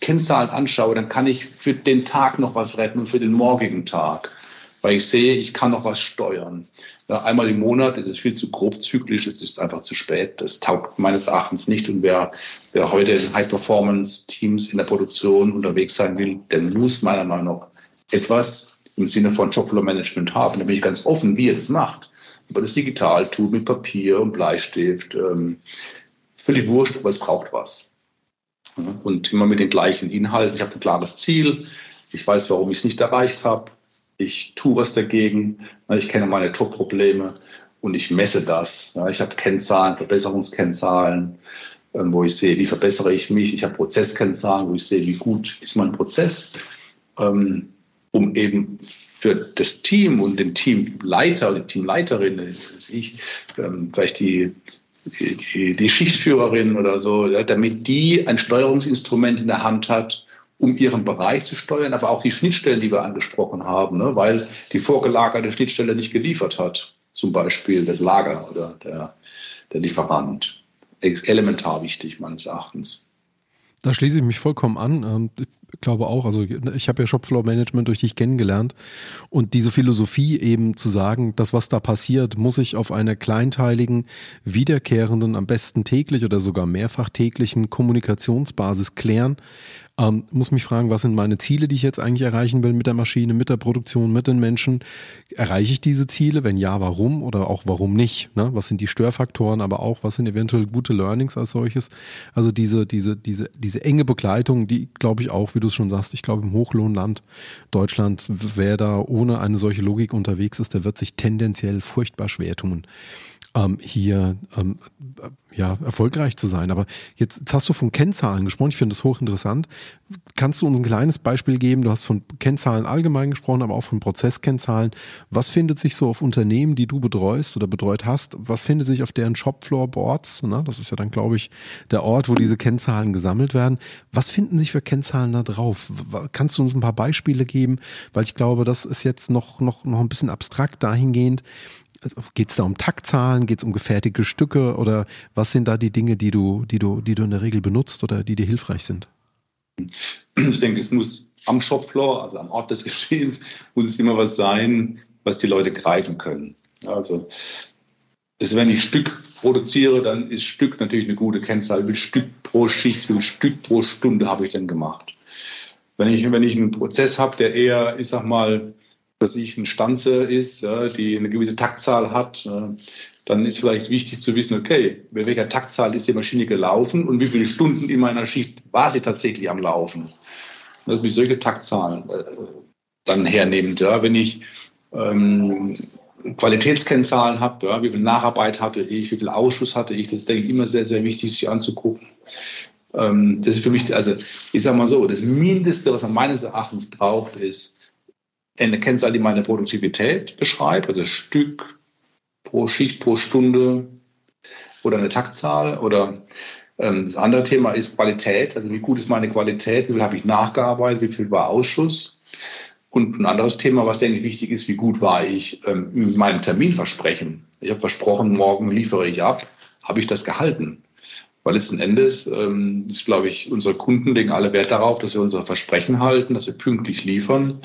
Kennzahlen anschaue, dann kann ich für den Tag noch was retten und für den morgigen Tag, weil ich sehe, ich kann noch was steuern. Einmal im Monat ist es viel zu grob zyklisch, es ist einfach zu spät. Das taugt meines Erachtens nicht. Und wer, wer heute in High-Performance-Teams in der Produktion unterwegs sein will, der muss meiner Meinung nach etwas im Sinne von Jobflow-Management haben. Da bin ich ganz offen, wie er das macht. Aber das digital tut mit Papier und Bleistift, ähm, völlig wurscht, aber es braucht was. Und immer mit den gleichen Inhalten. Ich habe ein klares Ziel. Ich weiß, warum ich es nicht erreicht habe. Ich tue was dagegen. Ich kenne meine Top-Probleme und ich messe das. Ich habe Kennzahlen, Verbesserungskennzahlen, ähm, wo ich sehe, wie verbessere ich mich. Ich habe Prozesskennzahlen, wo ich sehe, wie gut ist mein Prozess, ähm, um eben für das Team und den Teamleiter, die Teamleiterin, ich, ähm, vielleicht die die, die Schichtführerin oder so, damit die ein Steuerungsinstrument in der Hand hat, um ihren Bereich zu steuern, aber auch die Schnittstellen, die wir angesprochen haben, ne, weil die vorgelagerte Schnittstelle nicht geliefert hat, zum Beispiel das Lager oder der, der Lieferant. Elementar wichtig meines Erachtens. Da schließe ich mich vollkommen an. Ähm, ich glaube auch, also ich habe ja Shopfloor Management durch dich kennengelernt und diese Philosophie eben zu sagen, das, was da passiert, muss ich auf einer kleinteiligen, wiederkehrenden, am besten täglich oder sogar mehrfach täglichen Kommunikationsbasis klären, ähm, muss mich fragen, was sind meine Ziele, die ich jetzt eigentlich erreichen will mit der Maschine, mit der Produktion, mit den Menschen? Erreiche ich diese Ziele? Wenn ja, warum? Oder auch warum nicht? Ne? Was sind die Störfaktoren, aber auch, was sind eventuell gute Learnings als solches? Also diese, diese, diese, diese enge Begleitung, die glaube ich auch, wie du es schon sagst, ich glaube im Hochlohnland Deutschland, wer da ohne eine solche Logik unterwegs ist, der wird sich tendenziell furchtbar schwer tun ähm, hier ähm, ja, erfolgreich zu sein. Aber jetzt, jetzt hast du von Kennzahlen gesprochen. Ich finde das hochinteressant. Kannst du uns ein kleines Beispiel geben? Du hast von Kennzahlen allgemein gesprochen, aber auch von Prozesskennzahlen. Was findet sich so auf Unternehmen, die du betreust oder betreut hast? Was findet sich auf deren Shopfloor-Boards? Das ist ja dann, glaube ich, der Ort, wo diese Kennzahlen gesammelt werden. Was finden sich für Kennzahlen da drauf? Kannst du uns ein paar Beispiele geben? Weil ich glaube, das ist jetzt noch, noch, noch ein bisschen abstrakt dahingehend Geht es da um Taktzahlen? Geht es um gefertigte Stücke? Oder was sind da die Dinge, die du, die du, die du in der Regel benutzt oder die dir hilfreich sind? Ich denke, es muss am Shopfloor, also am Ort des Geschehens, muss es immer was sein, was die Leute greifen können. Also, also wenn ich Stück produziere, dann ist Stück natürlich eine gute Kennzahl. Wie Stück pro Schicht, wie Stück pro Stunde habe ich denn gemacht? Wenn ich, wenn ich einen Prozess habe, der eher, ich sag mal, dass ich ein Stanze ist, die eine gewisse Taktzahl hat, dann ist vielleicht wichtig zu wissen, okay, bei welcher Taktzahl ist die Maschine gelaufen und wie viele Stunden in meiner Schicht war sie tatsächlich am Laufen. Also wie solche Taktzahlen äh, dann hernehmend. Ja, wenn ich ähm, Qualitätskennzahlen habe, ja, wie viel Nacharbeit hatte ich, wie viel Ausschuss hatte ich, das ist, denke ich, immer sehr, sehr wichtig, sich anzugucken. Ähm, das ist für mich, also ich sage mal so, das Mindeste, was man meines Erachtens braucht, ist eine Kennzahl, die meine Produktivität beschreibt, also Stück pro Schicht, pro Stunde oder eine Taktzahl oder ähm, das andere Thema ist Qualität, also wie gut ist meine Qualität, wie viel habe ich nachgearbeitet, wie viel war Ausschuss. Und ein anderes Thema, was denke ich wichtig ist, wie gut war ich ähm, mit meinem Terminversprechen. Ich habe versprochen, morgen liefere ich ab. Habe ich das gehalten? Weil letzten Endes ähm, ist, glaube ich, unsere Kunden legen alle Wert darauf, dass wir unsere Versprechen halten, dass wir pünktlich liefern.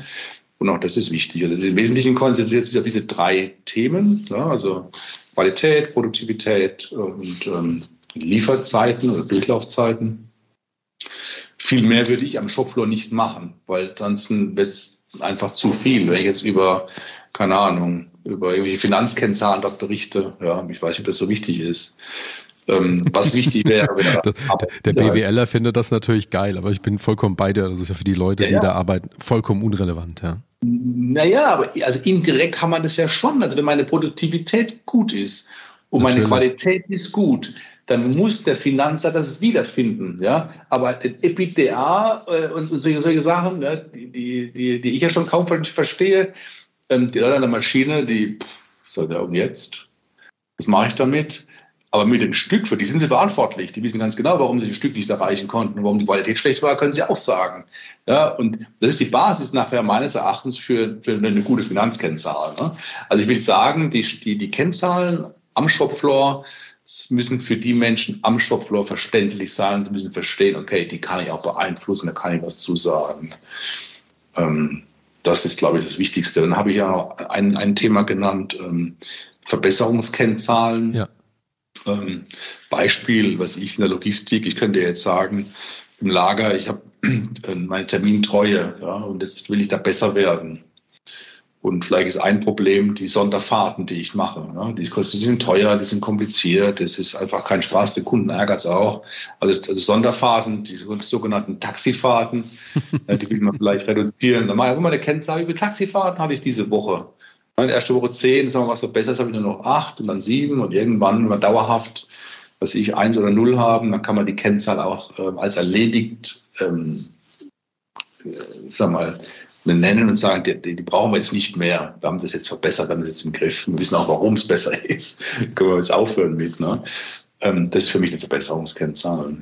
Und auch das ist wichtig. Also im Wesentlichen konzentriert sich auf diese drei Themen, ja, also Qualität, Produktivität und ähm, Lieferzeiten oder Durchlaufzeiten. Viel mehr würde ich am Shopfloor nicht machen, weil ansonsten wird es einfach zu viel. Wenn ich jetzt über, keine Ahnung, über irgendwelche Finanzkennzahlen dort berichte, ja, ich weiß nicht, ob das so wichtig ist. Ähm, was wichtig wäre. der, der BWLer findet das natürlich geil, aber ich bin vollkommen bei dir. Das ist ja für die Leute, ja, die ja. da arbeiten, vollkommen unrelevant. Ja. Naja, aber also indirekt haben wir das ja schon. Also wenn meine Produktivität gut ist und Natürlich. meine Qualität ist gut, dann muss der Finanzer das wiederfinden. Ja? Aber den EPDA äh, und, und solche, solche Sachen, ja, die, die, die, die ich ja schon kaum verstehe, ähm, die Leute an der Maschine, die So, ja, und jetzt? Was mache ich damit? Aber mit dem Stück, für die sind sie verantwortlich. Die wissen ganz genau, warum sie das Stück nicht erreichen konnten. Warum die Qualität schlecht war, können sie auch sagen. Ja, und das ist die Basis nachher meines Erachtens für, für eine gute Finanzkennzahl. Ne? Also ich will sagen, die, die, die Kennzahlen am Shopfloor müssen für die Menschen am Shopfloor verständlich sein. Sie müssen verstehen, okay, die kann ich auch beeinflussen, da kann ich was zusagen. Ähm, das ist, glaube ich, das Wichtigste. Dann habe ich ja noch ein, ein Thema genannt, ähm, Verbesserungskennzahlen. Ja. Ähm, Beispiel, was ich in der Logistik, ich könnte jetzt sagen, im Lager, ich habe äh, meine Termintreue ja, und jetzt will ich da besser werden. Und vielleicht ist ein Problem die Sonderfahrten, die ich mache. Ja, die, sind teuer, die sind kompliziert, es ist einfach kein Spaß, den Kunden ärgert es auch. Also, also, Sonderfahrten, die sogenannten Taxifahrten, die will man vielleicht reduzieren. Dann mache ich immer eine Kennzahl, wie viele Taxifahrten hatte ich diese Woche? In der ersten Woche zehn, sagen wir was so besser ist, habe ich nur noch acht und dann sieben und irgendwann, wenn wir dauerhaft, was ich eins oder null haben, dann kann man die Kennzahl auch äh, als erledigt, ähm, äh, sag mal, nennen und sagen, die, die, brauchen wir jetzt nicht mehr. Wir haben das jetzt verbessert, wir haben das jetzt im Griff. Wir wissen auch, warum es besser ist. Können wir jetzt aufhören mit. Ne? Ähm, das ist für mich eine Verbesserungskennzahl.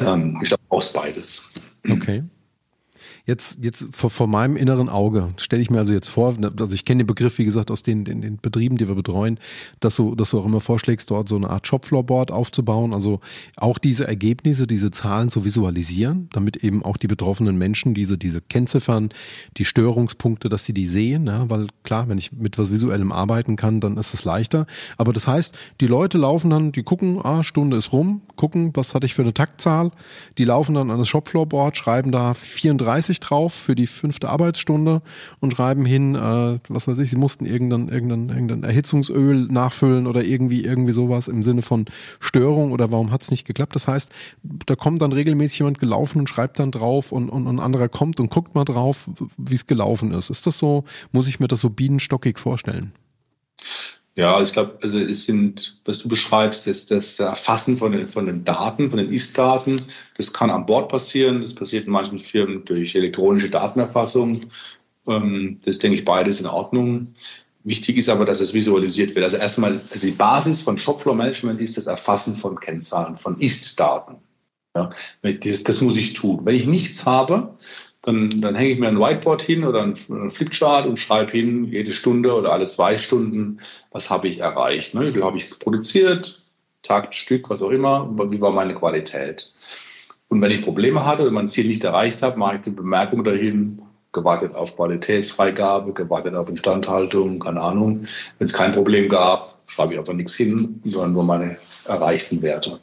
Ähm, ich glaube, brauchst beides. Okay. Jetzt, jetzt vor, vor meinem inneren Auge stelle ich mir also jetzt vor, also ich kenne den Begriff, wie gesagt, aus den, den, den Betrieben, die wir betreuen, dass du, dass du auch immer vorschlägst, dort so eine Art Shopfloorboard aufzubauen, also auch diese Ergebnisse, diese Zahlen zu visualisieren, damit eben auch die betroffenen Menschen diese, diese Kennziffern, die Störungspunkte, dass sie die sehen, ja, weil klar, wenn ich mit was Visuellem arbeiten kann, dann ist es leichter. Aber das heißt, die Leute laufen dann, die gucken, ah, Stunde ist rum, gucken, was hatte ich für eine Taktzahl, die laufen dann an das Shopfloorboard, schreiben da 34 Strich drauf für die fünfte Arbeitsstunde und schreiben hin, äh, was weiß ich, sie mussten irgendein, irgendein, irgendein Erhitzungsöl nachfüllen oder irgendwie, irgendwie sowas im Sinne von Störung oder warum hat es nicht geklappt. Das heißt, da kommt dann regelmäßig jemand gelaufen und schreibt dann drauf und, und, und ein anderer kommt und guckt mal drauf, wie es gelaufen ist. Ist das so, muss ich mir das so bienenstockig vorstellen? Ja, ich glaube, also es sind, was du beschreibst, ist das Erfassen von den, von den Daten, von den Ist-Daten. Das kann an Bord passieren. Das passiert in manchen Firmen durch elektronische Datenerfassung. Ähm, das denke ich beides in Ordnung. Wichtig ist aber, dass es visualisiert wird. Also erstmal, also die Basis von Shopfloor Management ist das Erfassen von Kennzahlen, von Ist-Daten. Ja, das, das muss ich tun. Wenn ich nichts habe, dann, dann hänge ich mir ein Whiteboard hin oder ein, Flipchart und schreibe hin, jede Stunde oder alle zwei Stunden, was habe ich erreicht. Ne? Wie viel habe ich produziert, Tag, Stück, was auch immer, wie war meine Qualität. Und wenn ich Probleme hatte oder mein Ziel nicht erreicht habe, mache ich eine Bemerkung dahin, gewartet auf Qualitätsfreigabe, gewartet auf Instandhaltung, keine Ahnung. Wenn es kein Problem gab, schreibe ich einfach nichts hin, sondern nur meine erreichten Werte.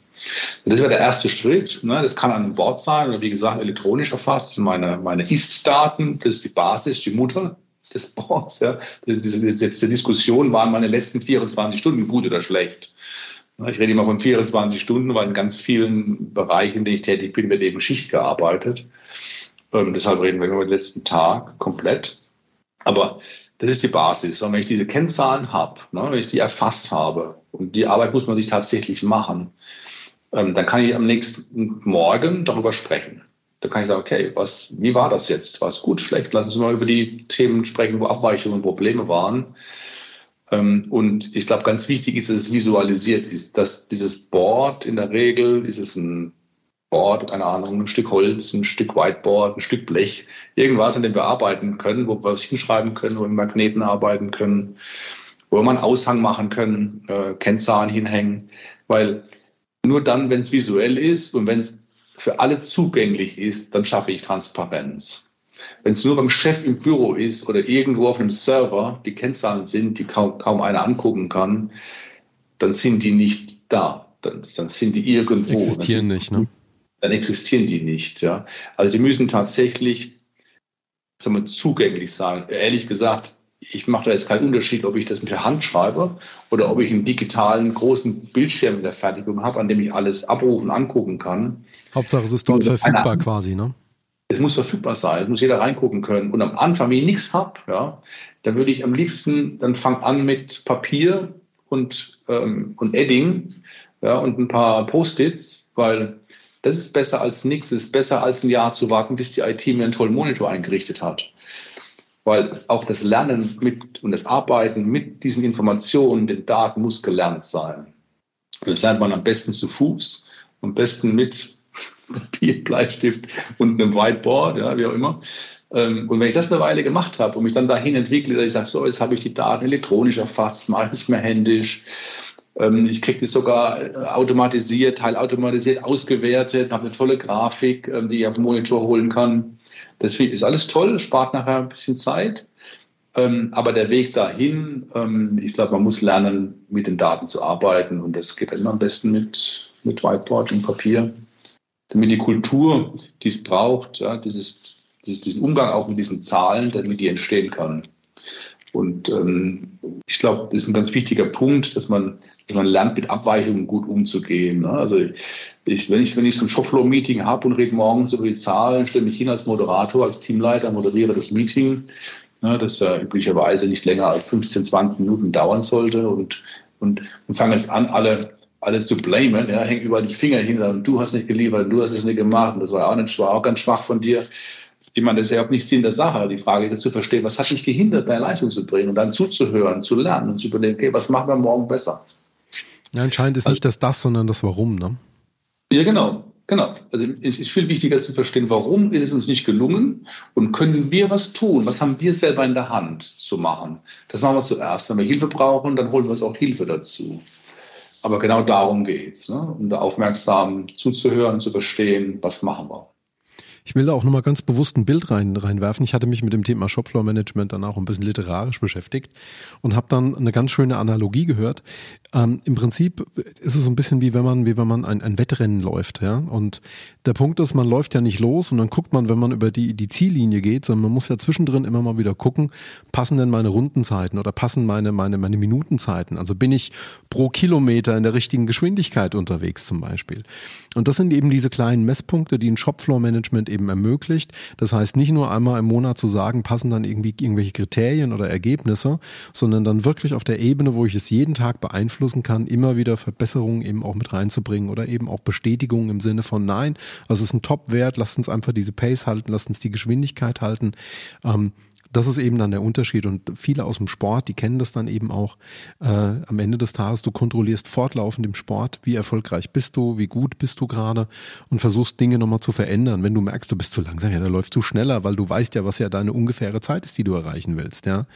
Das wäre der erste Schritt. Ne? Das kann an einem Board sein oder wie gesagt elektronisch erfasst. Das sind meine, meine Ist-Daten. Das ist die Basis, die Mutter des Boards. Ja? Diese, diese, diese Diskussion waren meine letzten 24 Stunden gut oder schlecht. Ich rede immer von 24 Stunden, weil in ganz vielen Bereichen, in denen ich tätig bin, wird eben Schicht gearbeitet. Ähm, deshalb reden wir über den letzten Tag komplett. Aber das ist die Basis. Und wenn ich diese Kennzahlen habe, ne, wenn ich die erfasst habe, und die Arbeit muss man sich tatsächlich machen, ähm, dann kann ich am nächsten Morgen darüber sprechen. Da kann ich sagen, okay, was, wie war das jetzt? War es gut, schlecht? Lass uns mal über die Themen sprechen, wo Abweichungen und Probleme waren. Ähm, und ich glaube, ganz wichtig ist, dass es visualisiert ist, dass dieses Board in der Regel ist es ein Board, keine Ahnung, ein Stück Holz, ein Stück Whiteboard, ein Stück Blech, irgendwas, an dem wir arbeiten können, wo wir was hinschreiben können, wo wir mit Magneten arbeiten können, wo wir mal einen Aushang machen können, äh, Kennzahlen hinhängen, weil nur dann, wenn es visuell ist und wenn es für alle zugänglich ist, dann schaffe ich Transparenz. Wenn es nur beim Chef im Büro ist oder irgendwo auf einem Server die Kennzahlen sind, die kaum, kaum einer angucken kann, dann sind die nicht da. Dann, dann sind die irgendwo. Existieren nicht, ne? Dann existieren die nicht, ja. Also die müssen tatsächlich sagen wir, zugänglich sein. Ehrlich gesagt, ich mache da jetzt keinen Unterschied, ob ich das mit der Hand schreibe oder ob ich einen digitalen großen Bildschirm in der Fertigung habe, an dem ich alles abrufen, angucken kann. Hauptsache es ist dort verfügbar eine, quasi, ne? Es muss verfügbar sein, es muss jeder reingucken können. Und am Anfang, wenn ich nichts habe, ja, dann würde ich am liebsten, dann fang an mit Papier und, ähm, und Edding ja, und ein paar Post-its, weil das ist besser als nichts, ist besser als ein Jahr zu warten, bis die IT mir einen tollen Monitor eingerichtet hat. weil auch das Lernen mit und das Arbeiten mit diesen Informationen, den Daten muss gelernt sein. Das lernt man am besten zu Fuß, am besten mit Papier, Bleistift und einem Whiteboard, ja, wie auch immer. Ähm, und wenn ich das eine Weile gemacht habe und mich dann dahin entwickle, dass ich sage, so, jetzt habe ich die Daten elektronisch erfasst, mache ich nicht mehr händisch. Ähm, ich kriege das sogar äh, automatisiert, teilautomatisiert ausgewertet, habe eine tolle Grafik, ähm, die ich auf den Monitor holen kann. Das ist alles toll, spart nachher ein bisschen Zeit. Aber der Weg dahin, ich glaube, man muss lernen, mit den Daten zu arbeiten. Und das geht immer am besten mit, mit Whiteboard und Papier. Damit die Kultur, die es braucht, ja, dieses diesen Umgang auch mit diesen Zahlen, damit die entstehen kann. Und ähm, ich glaube, das ist ein ganz wichtiger Punkt, dass man, dass man lernt, mit Abweichungen gut umzugehen. Ne? Also ich, wenn ich, wenn ich so ein Shopfloor-Meeting habe und rede morgens über die Zahlen, stelle mich hin als Moderator, als Teamleiter, moderiere das Meeting, ne, das ja üblicherweise nicht länger als 15, 20 Minuten dauern sollte und, und, und fange jetzt an, alle alle zu blamen, ja, hängen überall die Finger hin und du hast nicht geliefert, du hast es nicht gemacht und das war auch nicht war auch ganz schwach von dir ich meine, das ist ja auch nicht Sinn der Sache. Die Frage ist zu verstehen, was hat dich gehindert, deine Leistung zu bringen und dann zuzuhören, zu lernen und zu überlegen, okay, was machen wir morgen besser? Ja, anscheinend ist also, nicht das das, sondern das Warum, ne? Ja, genau. Genau. Also es ist viel wichtiger zu verstehen, warum ist es uns nicht gelungen und können wir was tun? Was haben wir selber in der Hand zu machen? Das machen wir zuerst. Wenn wir Hilfe brauchen, dann holen wir uns auch Hilfe dazu. Aber genau darum geht's, ne? um da aufmerksam zuzuhören und zu verstehen, was machen wir. Ich will da auch nochmal ganz bewusst ein Bild rein, reinwerfen. Ich hatte mich mit dem Thema Shopfloor Management dann auch ein bisschen literarisch beschäftigt und habe dann eine ganz schöne Analogie gehört. Ähm, Im Prinzip ist es ein bisschen wie wenn man, wie wenn man ein, ein Wettrennen läuft, ja. Und der Punkt ist, man läuft ja nicht los und dann guckt man, wenn man über die, die Ziellinie geht, sondern man muss ja zwischendrin immer mal wieder gucken, passen denn meine Rundenzeiten oder passen meine, meine, meine Minutenzeiten? Also bin ich pro Kilometer in der richtigen Geschwindigkeit unterwegs zum Beispiel. Und das sind eben diese kleinen Messpunkte, die ein Shopfloor Management eben ermöglicht. Das heißt, nicht nur einmal im Monat zu sagen, passen dann irgendwie irgendwelche Kriterien oder Ergebnisse, sondern dann wirklich auf der Ebene, wo ich es jeden Tag beeinflussen kann, immer wieder Verbesserungen eben auch mit reinzubringen oder eben auch Bestätigungen im Sinne von nein, also es ist ein Top-Wert, lasst uns einfach diese Pace halten, lasst uns die Geschwindigkeit halten. Ähm, das ist eben dann der Unterschied. Und viele aus dem Sport, die kennen das dann eben auch äh, am Ende des Tages. Du kontrollierst fortlaufend im Sport, wie erfolgreich bist du, wie gut bist du gerade und versuchst Dinge nochmal zu verändern. Wenn du merkst, du bist zu langsam, ja, da läufst du schneller, weil du weißt ja, was ja deine ungefähre Zeit ist, die du erreichen willst. Ja.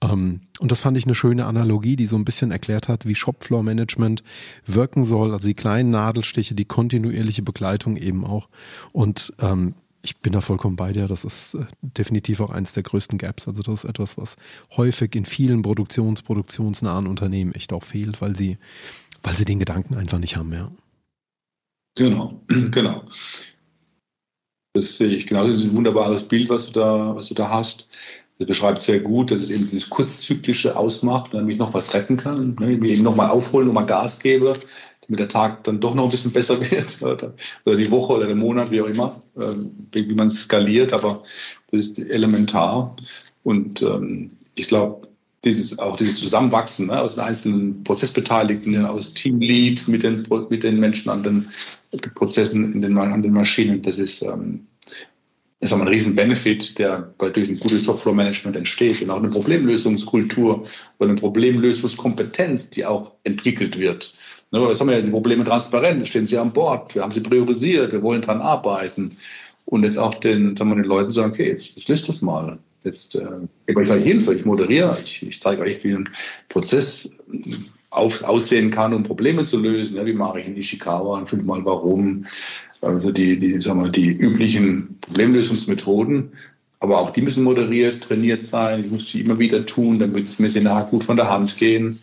Ähm, und das fand ich eine schöne Analogie, die so ein bisschen erklärt hat, wie Shopfloor Management wirken soll. Also die kleinen Nadelstiche, die kontinuierliche Begleitung eben auch. Und ähm, ich bin da vollkommen bei dir. Das ist äh, definitiv auch eines der größten Gaps. Also das ist etwas, was häufig in vielen Produktions-, produktionsnahen Unternehmen echt auch fehlt, weil sie, weil sie den Gedanken einfach nicht haben, ja. Genau, genau. Das sehe ich genau. Das ist ein wunderbares Bild, was du da, was du da hast. Das beschreibt sehr gut, dass es eben dieses kurzzyklische ausmacht, damit ich noch was retten kann, ne, eben nochmal aufholen, nochmal Gas gebe, damit der Tag dann doch noch ein bisschen besser wird oder, oder die Woche oder der Monat, wie auch immer, äh, wie man skaliert, aber das ist elementar. Und ähm, ich glaube, dieses, auch dieses Zusammenwachsen ne, aus den einzelnen Prozessbeteiligten, ja. aus Teamlead mit den, mit den Menschen an den Prozessen, in den, an den Maschinen, das ist, ähm, das ist ein riesen Benefit, der durch ein gutes Shopfloor-Management entsteht und auch eine Problemlösungskultur oder eine Problemlösungskompetenz, die auch entwickelt wird. Ne, das haben wir ja die Probleme transparent, stehen sie an Bord, wir haben sie priorisiert, wir wollen dran arbeiten. Und jetzt auch den, sagen wir, den Leuten sagen, okay, jetzt, jetzt löst das mal. Jetzt äh, gebe ich euch Hilfe, ich moderiere, ich, ich zeige euch, wie ein Prozess auf, aussehen kann, um Probleme zu lösen. Ja, wie mache ich in Ishikawa und fünfmal warum. Also die, die, sagen wir, die üblichen Problemlösungsmethoden. Aber auch die müssen moderiert, trainiert sein. Ich muss die immer wieder tun, damit mir sie nachher gut von der Hand gehen.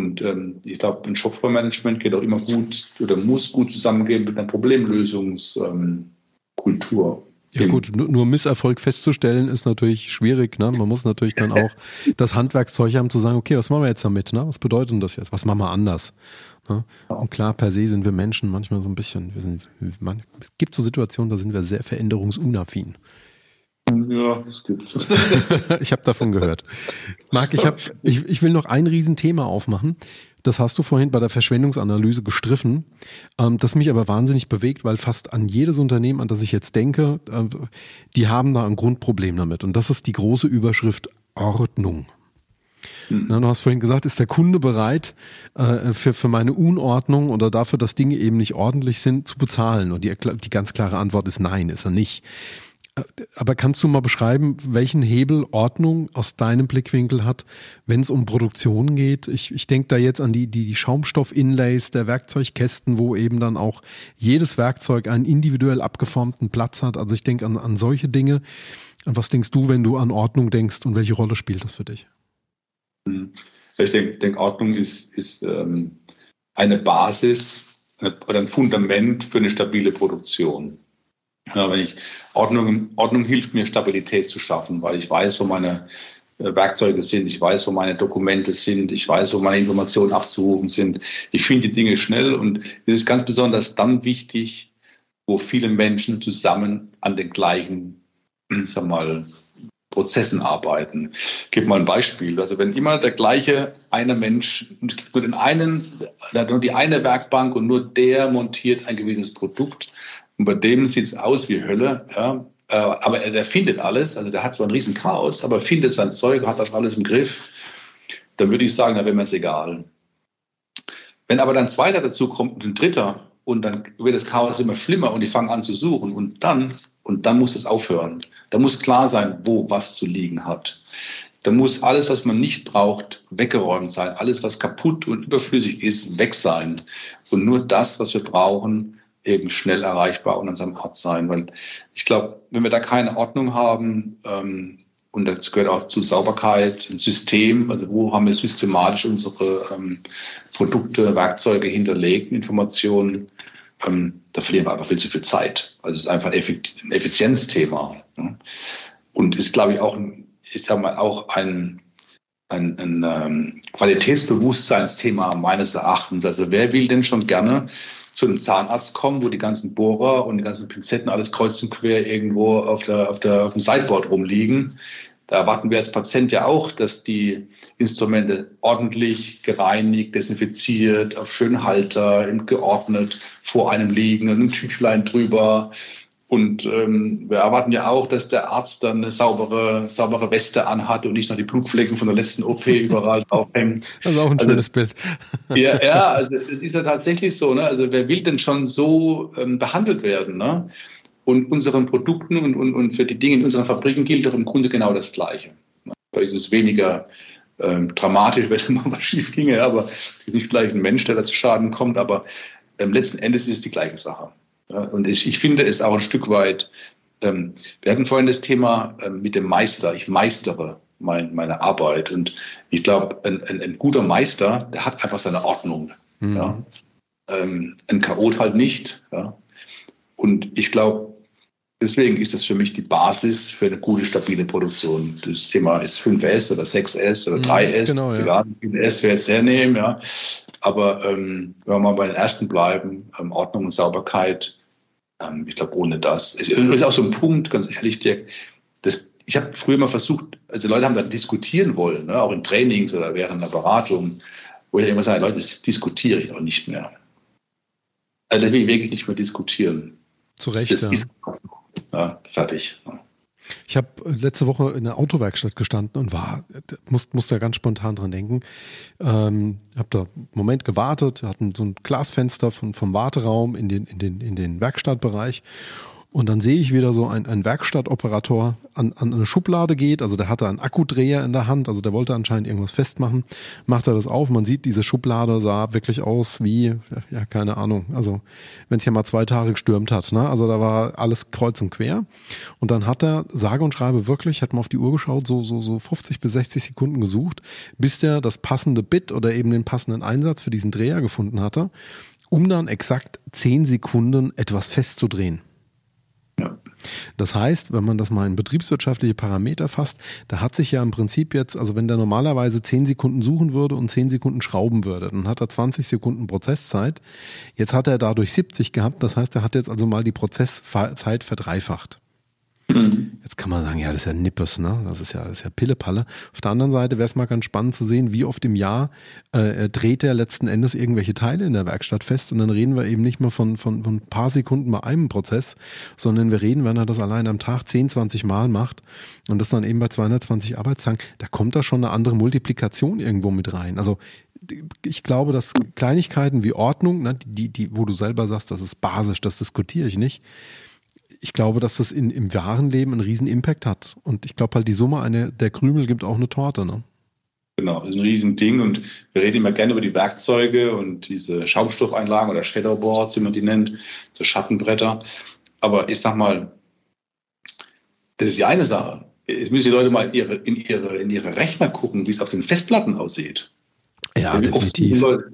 Und ähm, ich glaube, ein Shopfloor-Management geht auch immer gut oder muss gut zusammengehen mit einer Problemlösungskultur. Ja gut, nur Misserfolg festzustellen ist natürlich schwierig. Ne? Man muss natürlich dann auch das Handwerkszeug haben zu sagen, okay, was machen wir jetzt damit? Ne? Was bedeutet denn das jetzt? Was machen wir anders? Ne? Und klar, per se sind wir Menschen manchmal so ein bisschen, wir sind, man, es gibt so Situationen, da sind wir sehr veränderungsunaffin. Ja, das gibt's. ich habe davon gehört. Marc, ich, hab, ich, ich will noch ein Riesenthema aufmachen. Das hast du vorhin bei der Verschwendungsanalyse gestriffen, ähm, das mich aber wahnsinnig bewegt, weil fast an jedes Unternehmen, an das ich jetzt denke, äh, die haben da ein Grundproblem damit. Und das ist die große Überschrift Ordnung. Mhm. du hast vorhin gesagt, ist der Kunde bereit, äh, für, für meine Unordnung oder dafür, dass Dinge eben nicht ordentlich sind, zu bezahlen? Und die, die ganz klare Antwort ist nein, ist er nicht. Aber kannst du mal beschreiben, welchen Hebel Ordnung aus deinem Blickwinkel hat, wenn es um Produktion geht? Ich, ich denke da jetzt an die, die, die Schaumstoff-Inlays der Werkzeugkästen, wo eben dann auch jedes Werkzeug einen individuell abgeformten Platz hat. Also ich denke an, an solche Dinge. Was denkst du, wenn du an Ordnung denkst und welche Rolle spielt das für dich? Hm. Ich denke, denk, Ordnung ist, ist ähm, eine Basis oder ein Fundament für eine stabile Produktion. Ja, wenn ich Ordnung, Ordnung hilft mir, Stabilität zu schaffen, weil ich weiß, wo meine äh, Werkzeuge sind, ich weiß, wo meine Dokumente sind, ich weiß, wo meine Informationen abzurufen sind. Ich finde die Dinge schnell und es ist ganz besonders dann wichtig, wo viele Menschen zusammen an den gleichen, sag mal, Prozessen arbeiten. Ich gebe mal ein Beispiel. Also wenn immer der gleiche eine Mensch, nur den einen, nur die eine Werkbank und nur der montiert ein gewisses Produkt, und bei dem sieht es aus wie Hölle. Ja. Äh, aber der findet alles. Also der hat zwar ein riesen Chaos, aber findet sein Zeug, hat das alles im Griff. Dann würde ich sagen, da wäre mir es egal. Wenn aber dann ein zweiter dazu kommt und ein dritter und dann wird das Chaos immer schlimmer und die fangen an zu suchen und dann, und dann muss es aufhören. Da muss klar sein, wo was zu liegen hat. Da muss alles, was man nicht braucht, weggeräumt sein. Alles, was kaputt und überflüssig ist, weg sein. Und nur das, was wir brauchen, eben schnell erreichbar und an seinem Ort sein. Weil ich glaube, wenn wir da keine Ordnung haben, ähm, und das gehört auch zu Sauberkeit, ein System, also wo haben wir systematisch unsere ähm, Produkte, Werkzeuge hinterlegt, Informationen, ähm, da verlieren wir einfach viel zu viel Zeit. Also es ist einfach ein Effizienzthema. Ne? Und ist, glaube ich, auch, ich sag mal, auch ein, ein, ein ähm, Qualitätsbewusstseinsthema meines Erachtens. Also wer will denn schon gerne zu einem Zahnarzt kommen, wo die ganzen Bohrer und die ganzen Pinzetten alles kreuz und quer irgendwo auf, der, auf, der, auf dem Sideboard rumliegen. Da erwarten wir als Patient ja auch, dass die Instrumente ordentlich gereinigt, desinfiziert, auf schönen Halter, geordnet vor einem liegen, ein Tüchlein drüber, und ähm, wir erwarten ja auch, dass der Arzt dann eine saubere, saubere Weste anhat und nicht noch die Blutflecken von der letzten OP überall draufhängen. Das ist auch ein also, schönes Bild. Ja, ja, also es ist ja tatsächlich so. Ne? Also wer will denn schon so ähm, behandelt werden? Ne? Und unseren Produkten und, und, und für die Dinge in unseren Fabriken gilt doch im Grunde genau das Gleiche. Ne? Da ist es weniger ähm, dramatisch, wenn mal was schief ginge, aber nicht gleich ein Mensch, der da zu Schaden kommt, aber ähm, letzten Endes ist es die gleiche Sache. Ja, und ich, ich finde es auch ein Stück weit, ähm, wir hatten vorhin das Thema ähm, mit dem Meister. Ich meistere mein, meine Arbeit. Und ich glaube, ein, ein, ein, guter Meister, der hat einfach seine Ordnung. Mhm. Ja. Ähm, ein Chaot halt nicht. Ja. Und ich glaube, deswegen ist das für mich die Basis für eine gute, stabile Produktion. Das Thema ist 5S oder 6S oder 3S. Mhm, genau, ja. Egal, wie viel S wir jetzt hernehmen, ja. Aber ähm, wenn wir mal bei den ersten bleiben, ähm, Ordnung und Sauberkeit, ähm, ich glaube, ohne das. Es ist auch so ein Punkt, ganz ehrlich, Dirk, das, ich habe früher mal versucht, also Leute haben da diskutieren wollen, ne, auch in Trainings oder während einer Beratung, wo ich immer sage, Leute, das diskutiere ich auch nicht mehr. Also da will ich wirklich nicht mehr diskutieren. Zu Recht, das ja. Ist, ja, fertig. Ja. Ich habe letzte Woche in der Autowerkstatt gestanden und war, musste muss da ganz spontan dran denken. Ähm, habe da einen Moment gewartet, hatten so ein Glasfenster von, vom Warteraum in den, in den, in den Werkstattbereich und dann sehe ich wieder so ein, ein Werkstattoperator an, an eine Schublade geht. Also der hatte einen Akkudreher in der Hand. Also der wollte anscheinend irgendwas festmachen. Macht er das auf. Man sieht, diese Schublade sah wirklich aus wie, ja, keine Ahnung. Also wenn es ja mal zwei Tage gestürmt hat. Ne? Also da war alles kreuz und quer. Und dann hat er, sage und schreibe wirklich, hat man auf die Uhr geschaut, so, so, so 50 bis 60 Sekunden gesucht, bis der das passende Bit oder eben den passenden Einsatz für diesen Dreher gefunden hatte, um dann exakt 10 Sekunden etwas festzudrehen. Das heißt, wenn man das mal in betriebswirtschaftliche Parameter fasst, da hat sich ja im Prinzip jetzt, also wenn der normalerweise 10 Sekunden suchen würde und 10 Sekunden schrauben würde, dann hat er 20 Sekunden Prozesszeit. Jetzt hat er dadurch 70 gehabt, das heißt, er hat jetzt also mal die Prozesszeit verdreifacht. Mhm. Jetzt kann man sagen, ja, das ist ja Nippes, ne? Das ist ja, das ist ja Pillepalle. Auf der anderen Seite wäre es mal ganz spannend zu sehen, wie oft im Jahr äh, dreht er letzten Endes irgendwelche Teile in der Werkstatt fest. Und dann reden wir eben nicht mehr von, von, von ein paar Sekunden bei einem Prozess, sondern wir reden, wenn er das allein am Tag 10, 20 Mal macht und das dann eben bei 220 Arbeitstagen, da kommt da schon eine andere Multiplikation irgendwo mit rein. Also ich glaube, dass Kleinigkeiten wie Ordnung, ne, die, die, wo du selber sagst, das ist basisch, das diskutiere ich nicht ich glaube, dass das in, im wahren Leben einen riesen Impact hat. Und ich glaube halt, die Summe eine, der Krümel gibt auch eine Torte, ne? Genau, das ist ein Riesending und wir reden immer gerne über die Werkzeuge und diese Schaumstoffeinlagen oder Shadowboards, wie man die nennt, so Schattenbretter. Aber ich sag mal, das ist die eine Sache. Jetzt müssen die Leute mal in ihre, in ihre, in ihre Rechner gucken, wie es auf den Festplatten aussieht. Ja, ja definitiv. Leute,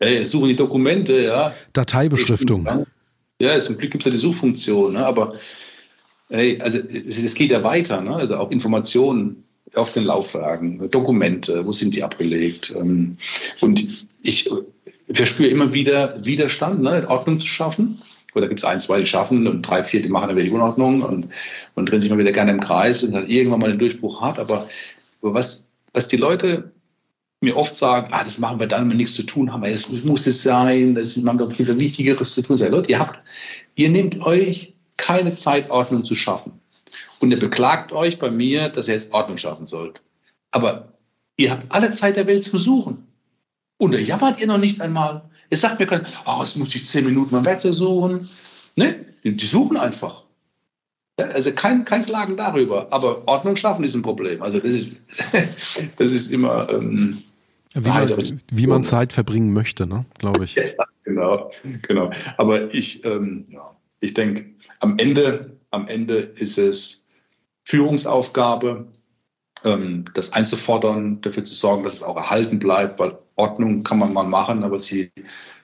ey, suchen die Dokumente, ja. Dateibeschriftung. Ja, zum Glück gibt es ja die Suchfunktion, ne? aber hey, also es, geht ja weiter, ne? also auch Informationen auf den Laufwagen, Dokumente, wo sind die abgelegt? Ähm, und ich verspüre immer wieder Widerstand, ne? Ordnung zu schaffen. Oder gibt es ein, zwei, die schaffen und drei, vier, die machen dann wieder die Unordnung und, und drehen sich mal wieder gerne im Kreis und dann irgendwann mal den Durchbruch hat. Aber was, was die Leute mir oft sagen, ah, das machen wir dann, wenn wir nichts zu tun haben, es muss es sein, ist man viel Wichtigeres zu tun. Sei, Leute, ihr habt, ihr nehmt euch keine Zeitordnung zu schaffen. Und ihr beklagt euch bei mir, dass ihr jetzt Ordnung schaffen sollt. Aber ihr habt alle Zeit der Welt zu suchen. Und da jammert ihr noch nicht einmal. Ihr sagt mir kein, oh, es muss ich zehn Minuten mal weiter suchen. Ne? Die suchen einfach. Also kein, kein Klagen darüber. Aber Ordnung schaffen ist ein Problem. Also das ist, das ist immer, ähm, wie man, wie man Zeit verbringen möchte, ne? glaube ich. Ja, genau, genau. Aber ich, ähm, ja, ich denke, am Ende, am Ende ist es Führungsaufgabe, ähm, das einzufordern, dafür zu sorgen, dass es auch erhalten bleibt, weil Ordnung kann man mal machen, aber sie,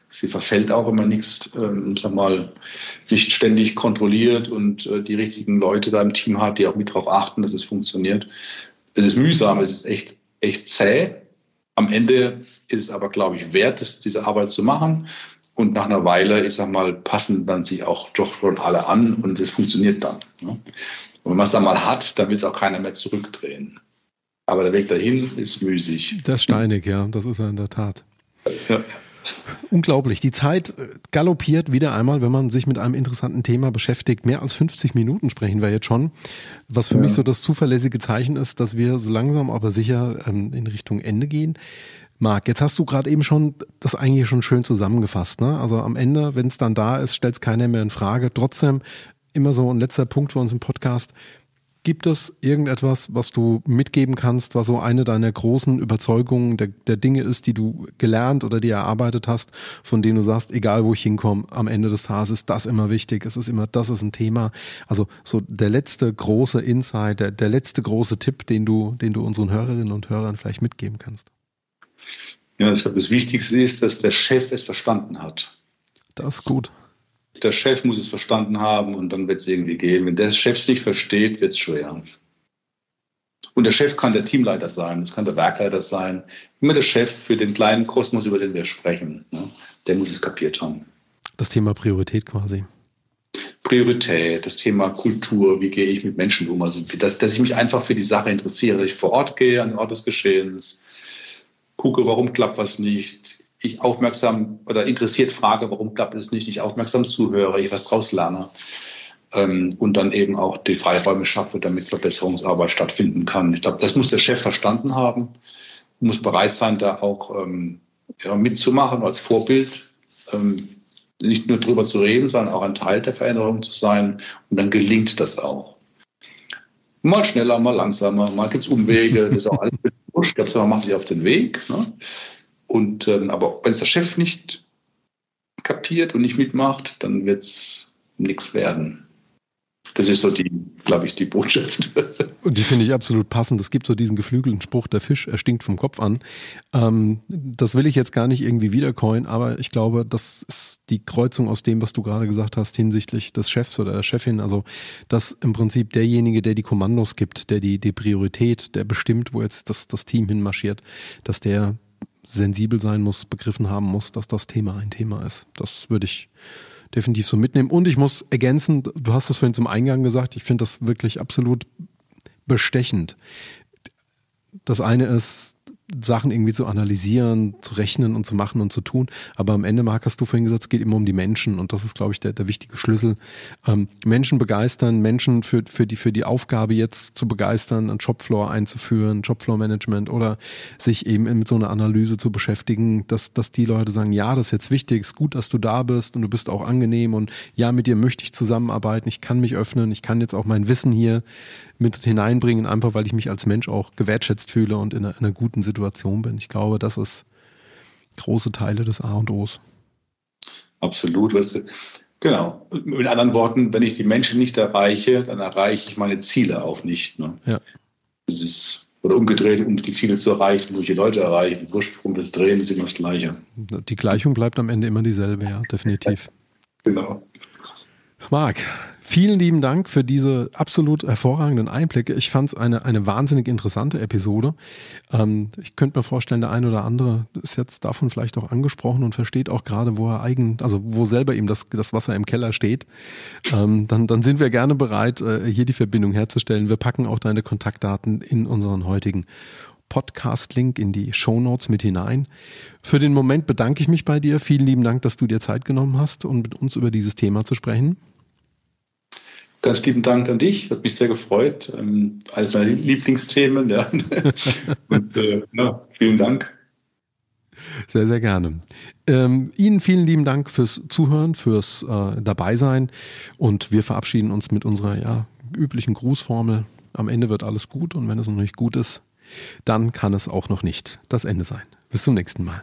sie verfällt auch immer nichts, ähm, sag mal, nicht ständig kontrolliert und äh, die richtigen Leute da im Team hat, die auch mit darauf achten, dass es funktioniert. Es ist mühsam, es ist echt, echt zäh, am Ende ist es aber, glaube ich, wert, diese Arbeit zu machen. Und nach einer Weile, ich sag mal, passen dann sich auch doch schon alle an und es funktioniert dann. Ne? Und wenn man es dann mal hat, dann will es auch keiner mehr zurückdrehen. Aber der Weg dahin ist müßig. Das ist steinig, ja, das ist er in der Tat. Ja. Unglaublich. Die Zeit äh, galoppiert wieder einmal, wenn man sich mit einem interessanten Thema beschäftigt. Mehr als 50 Minuten sprechen wir jetzt schon. Was für ja. mich so das zuverlässige Zeichen ist, dass wir so langsam aber sicher ähm, in Richtung Ende gehen. Marc, jetzt hast du gerade eben schon das eigentlich schon schön zusammengefasst. Ne? Also am Ende, wenn es dann da ist, stellt es keiner mehr in Frage. Trotzdem immer so ein letzter Punkt für uns im Podcast. Gibt es irgendetwas, was du mitgeben kannst, was so eine deiner großen Überzeugungen der, der, Dinge ist, die du gelernt oder die erarbeitet hast, von denen du sagst, egal wo ich hinkomme, am Ende des Tages ist das immer wichtig, es ist immer, das ist ein Thema. Also so der letzte große Insight, der, der letzte große Tipp, den du, den du unseren Hörerinnen und Hörern vielleicht mitgeben kannst. Ja, ich glaube, das Wichtigste ist, dass der Chef es verstanden hat. Das ist gut der Chef muss es verstanden haben und dann wird es irgendwie gehen. Wenn der Chef es nicht versteht, wird es schwer. Und der Chef kann der Teamleiter sein, das kann der Werkleiter sein. Immer der Chef für den kleinen Kosmos, über den wir sprechen. Ne? Der muss es kapiert haben. Das Thema Priorität quasi. Priorität, das Thema Kultur, wie gehe ich mit Menschen um, also dass, dass ich mich einfach für die Sache interessiere, dass ich vor Ort gehe, an den Ort des Geschehens, gucke, warum klappt was nicht, ich aufmerksam oder interessiert frage, warum klappt es nicht, ich aufmerksam zuhöre, ich was draus lerne ähm, und dann eben auch die Freiräume schaffe, damit Verbesserungsarbeit stattfinden kann. Ich glaube, das muss der Chef verstanden haben, muss bereit sein, da auch ähm, ja, mitzumachen als Vorbild, ähm, nicht nur drüber zu reden, sondern auch ein Teil der Veränderung zu sein und dann gelingt das auch. Mal schneller, mal langsamer, mal gibt es Umwege, das ist auch alles glaube, man macht sich auf den Weg. Ne? Und ähm, aber wenn es der Chef nicht kapiert und nicht mitmacht, dann wird es nichts werden. Das ist so die, glaube ich, die Botschaft. Und die finde ich absolut passend. Es gibt so diesen geflügelten Spruch, der Fisch erstinkt vom Kopf an. Ähm, das will ich jetzt gar nicht irgendwie wiedercoin, aber ich glaube, das ist die Kreuzung aus dem, was du gerade gesagt hast hinsichtlich des Chefs oder der Chefin. Also, dass im Prinzip derjenige, der die Kommandos gibt, der die, die Priorität, der bestimmt, wo jetzt das, das Team hinmarschiert, dass der sensibel sein muss, begriffen haben muss, dass das Thema ein Thema ist. Das würde ich definitiv so mitnehmen. Und ich muss ergänzen, du hast das vorhin zum Eingang gesagt, ich finde das wirklich absolut bestechend. Das eine ist, Sachen irgendwie zu analysieren, zu rechnen und zu machen und zu tun. Aber am Ende, Marc, hast du vorhin gesagt, es geht immer um die Menschen und das ist, glaube ich, der, der wichtige Schlüssel. Ähm, Menschen begeistern, Menschen für, für, die, für die Aufgabe jetzt zu begeistern, ein Shopfloor einzuführen, Shopfloor-Management oder sich eben mit so einer Analyse zu beschäftigen, dass, dass die Leute sagen, ja, das ist jetzt wichtig, ist gut, dass du da bist und du bist auch angenehm und ja, mit dir möchte ich zusammenarbeiten, ich kann mich öffnen, ich kann jetzt auch mein Wissen hier mit hineinbringen, einfach weil ich mich als Mensch auch gewertschätzt fühle und in einer, in einer guten Situation bin. Ich glaube, das ist große Teile des A und O's. Absolut. Was, genau. Mit anderen Worten, wenn ich die Menschen nicht erreiche, dann erreiche ich meine Ziele auch nicht. Ne? Ja. Das ist oder umgedreht, um die Ziele zu erreichen, wo ich die Leute erreichen. Ursprung des Drehen ist immer das Gleiche. Die Gleichung bleibt am Ende immer dieselbe, ja, definitiv. genau. Marc, Vielen lieben Dank für diese absolut hervorragenden Einblicke. Ich fand es eine, eine wahnsinnig interessante Episode. Ähm, ich könnte mir vorstellen, der eine oder andere ist jetzt davon vielleicht auch angesprochen und versteht auch gerade, wo er eigen, also wo selber ihm das, das Wasser im Keller steht. Ähm, dann, dann sind wir gerne bereit, äh, hier die Verbindung herzustellen. Wir packen auch deine Kontaktdaten in unseren heutigen Podcast-Link in die Show Notes mit hinein. Für den Moment bedanke ich mich bei dir. Vielen lieben Dank, dass du dir Zeit genommen hast, um mit uns über dieses Thema zu sprechen. Ganz lieben Dank an dich, hat mich sehr gefreut. Ähm, eines meiner Lieblingsthemen. Ja. Und, äh, ja, vielen Dank. Sehr, sehr gerne. Ähm, Ihnen vielen lieben Dank fürs Zuhören, fürs äh, Dabeisein und wir verabschieden uns mit unserer ja, üblichen Grußformel. Am Ende wird alles gut und wenn es noch nicht gut ist, dann kann es auch noch nicht das Ende sein. Bis zum nächsten Mal.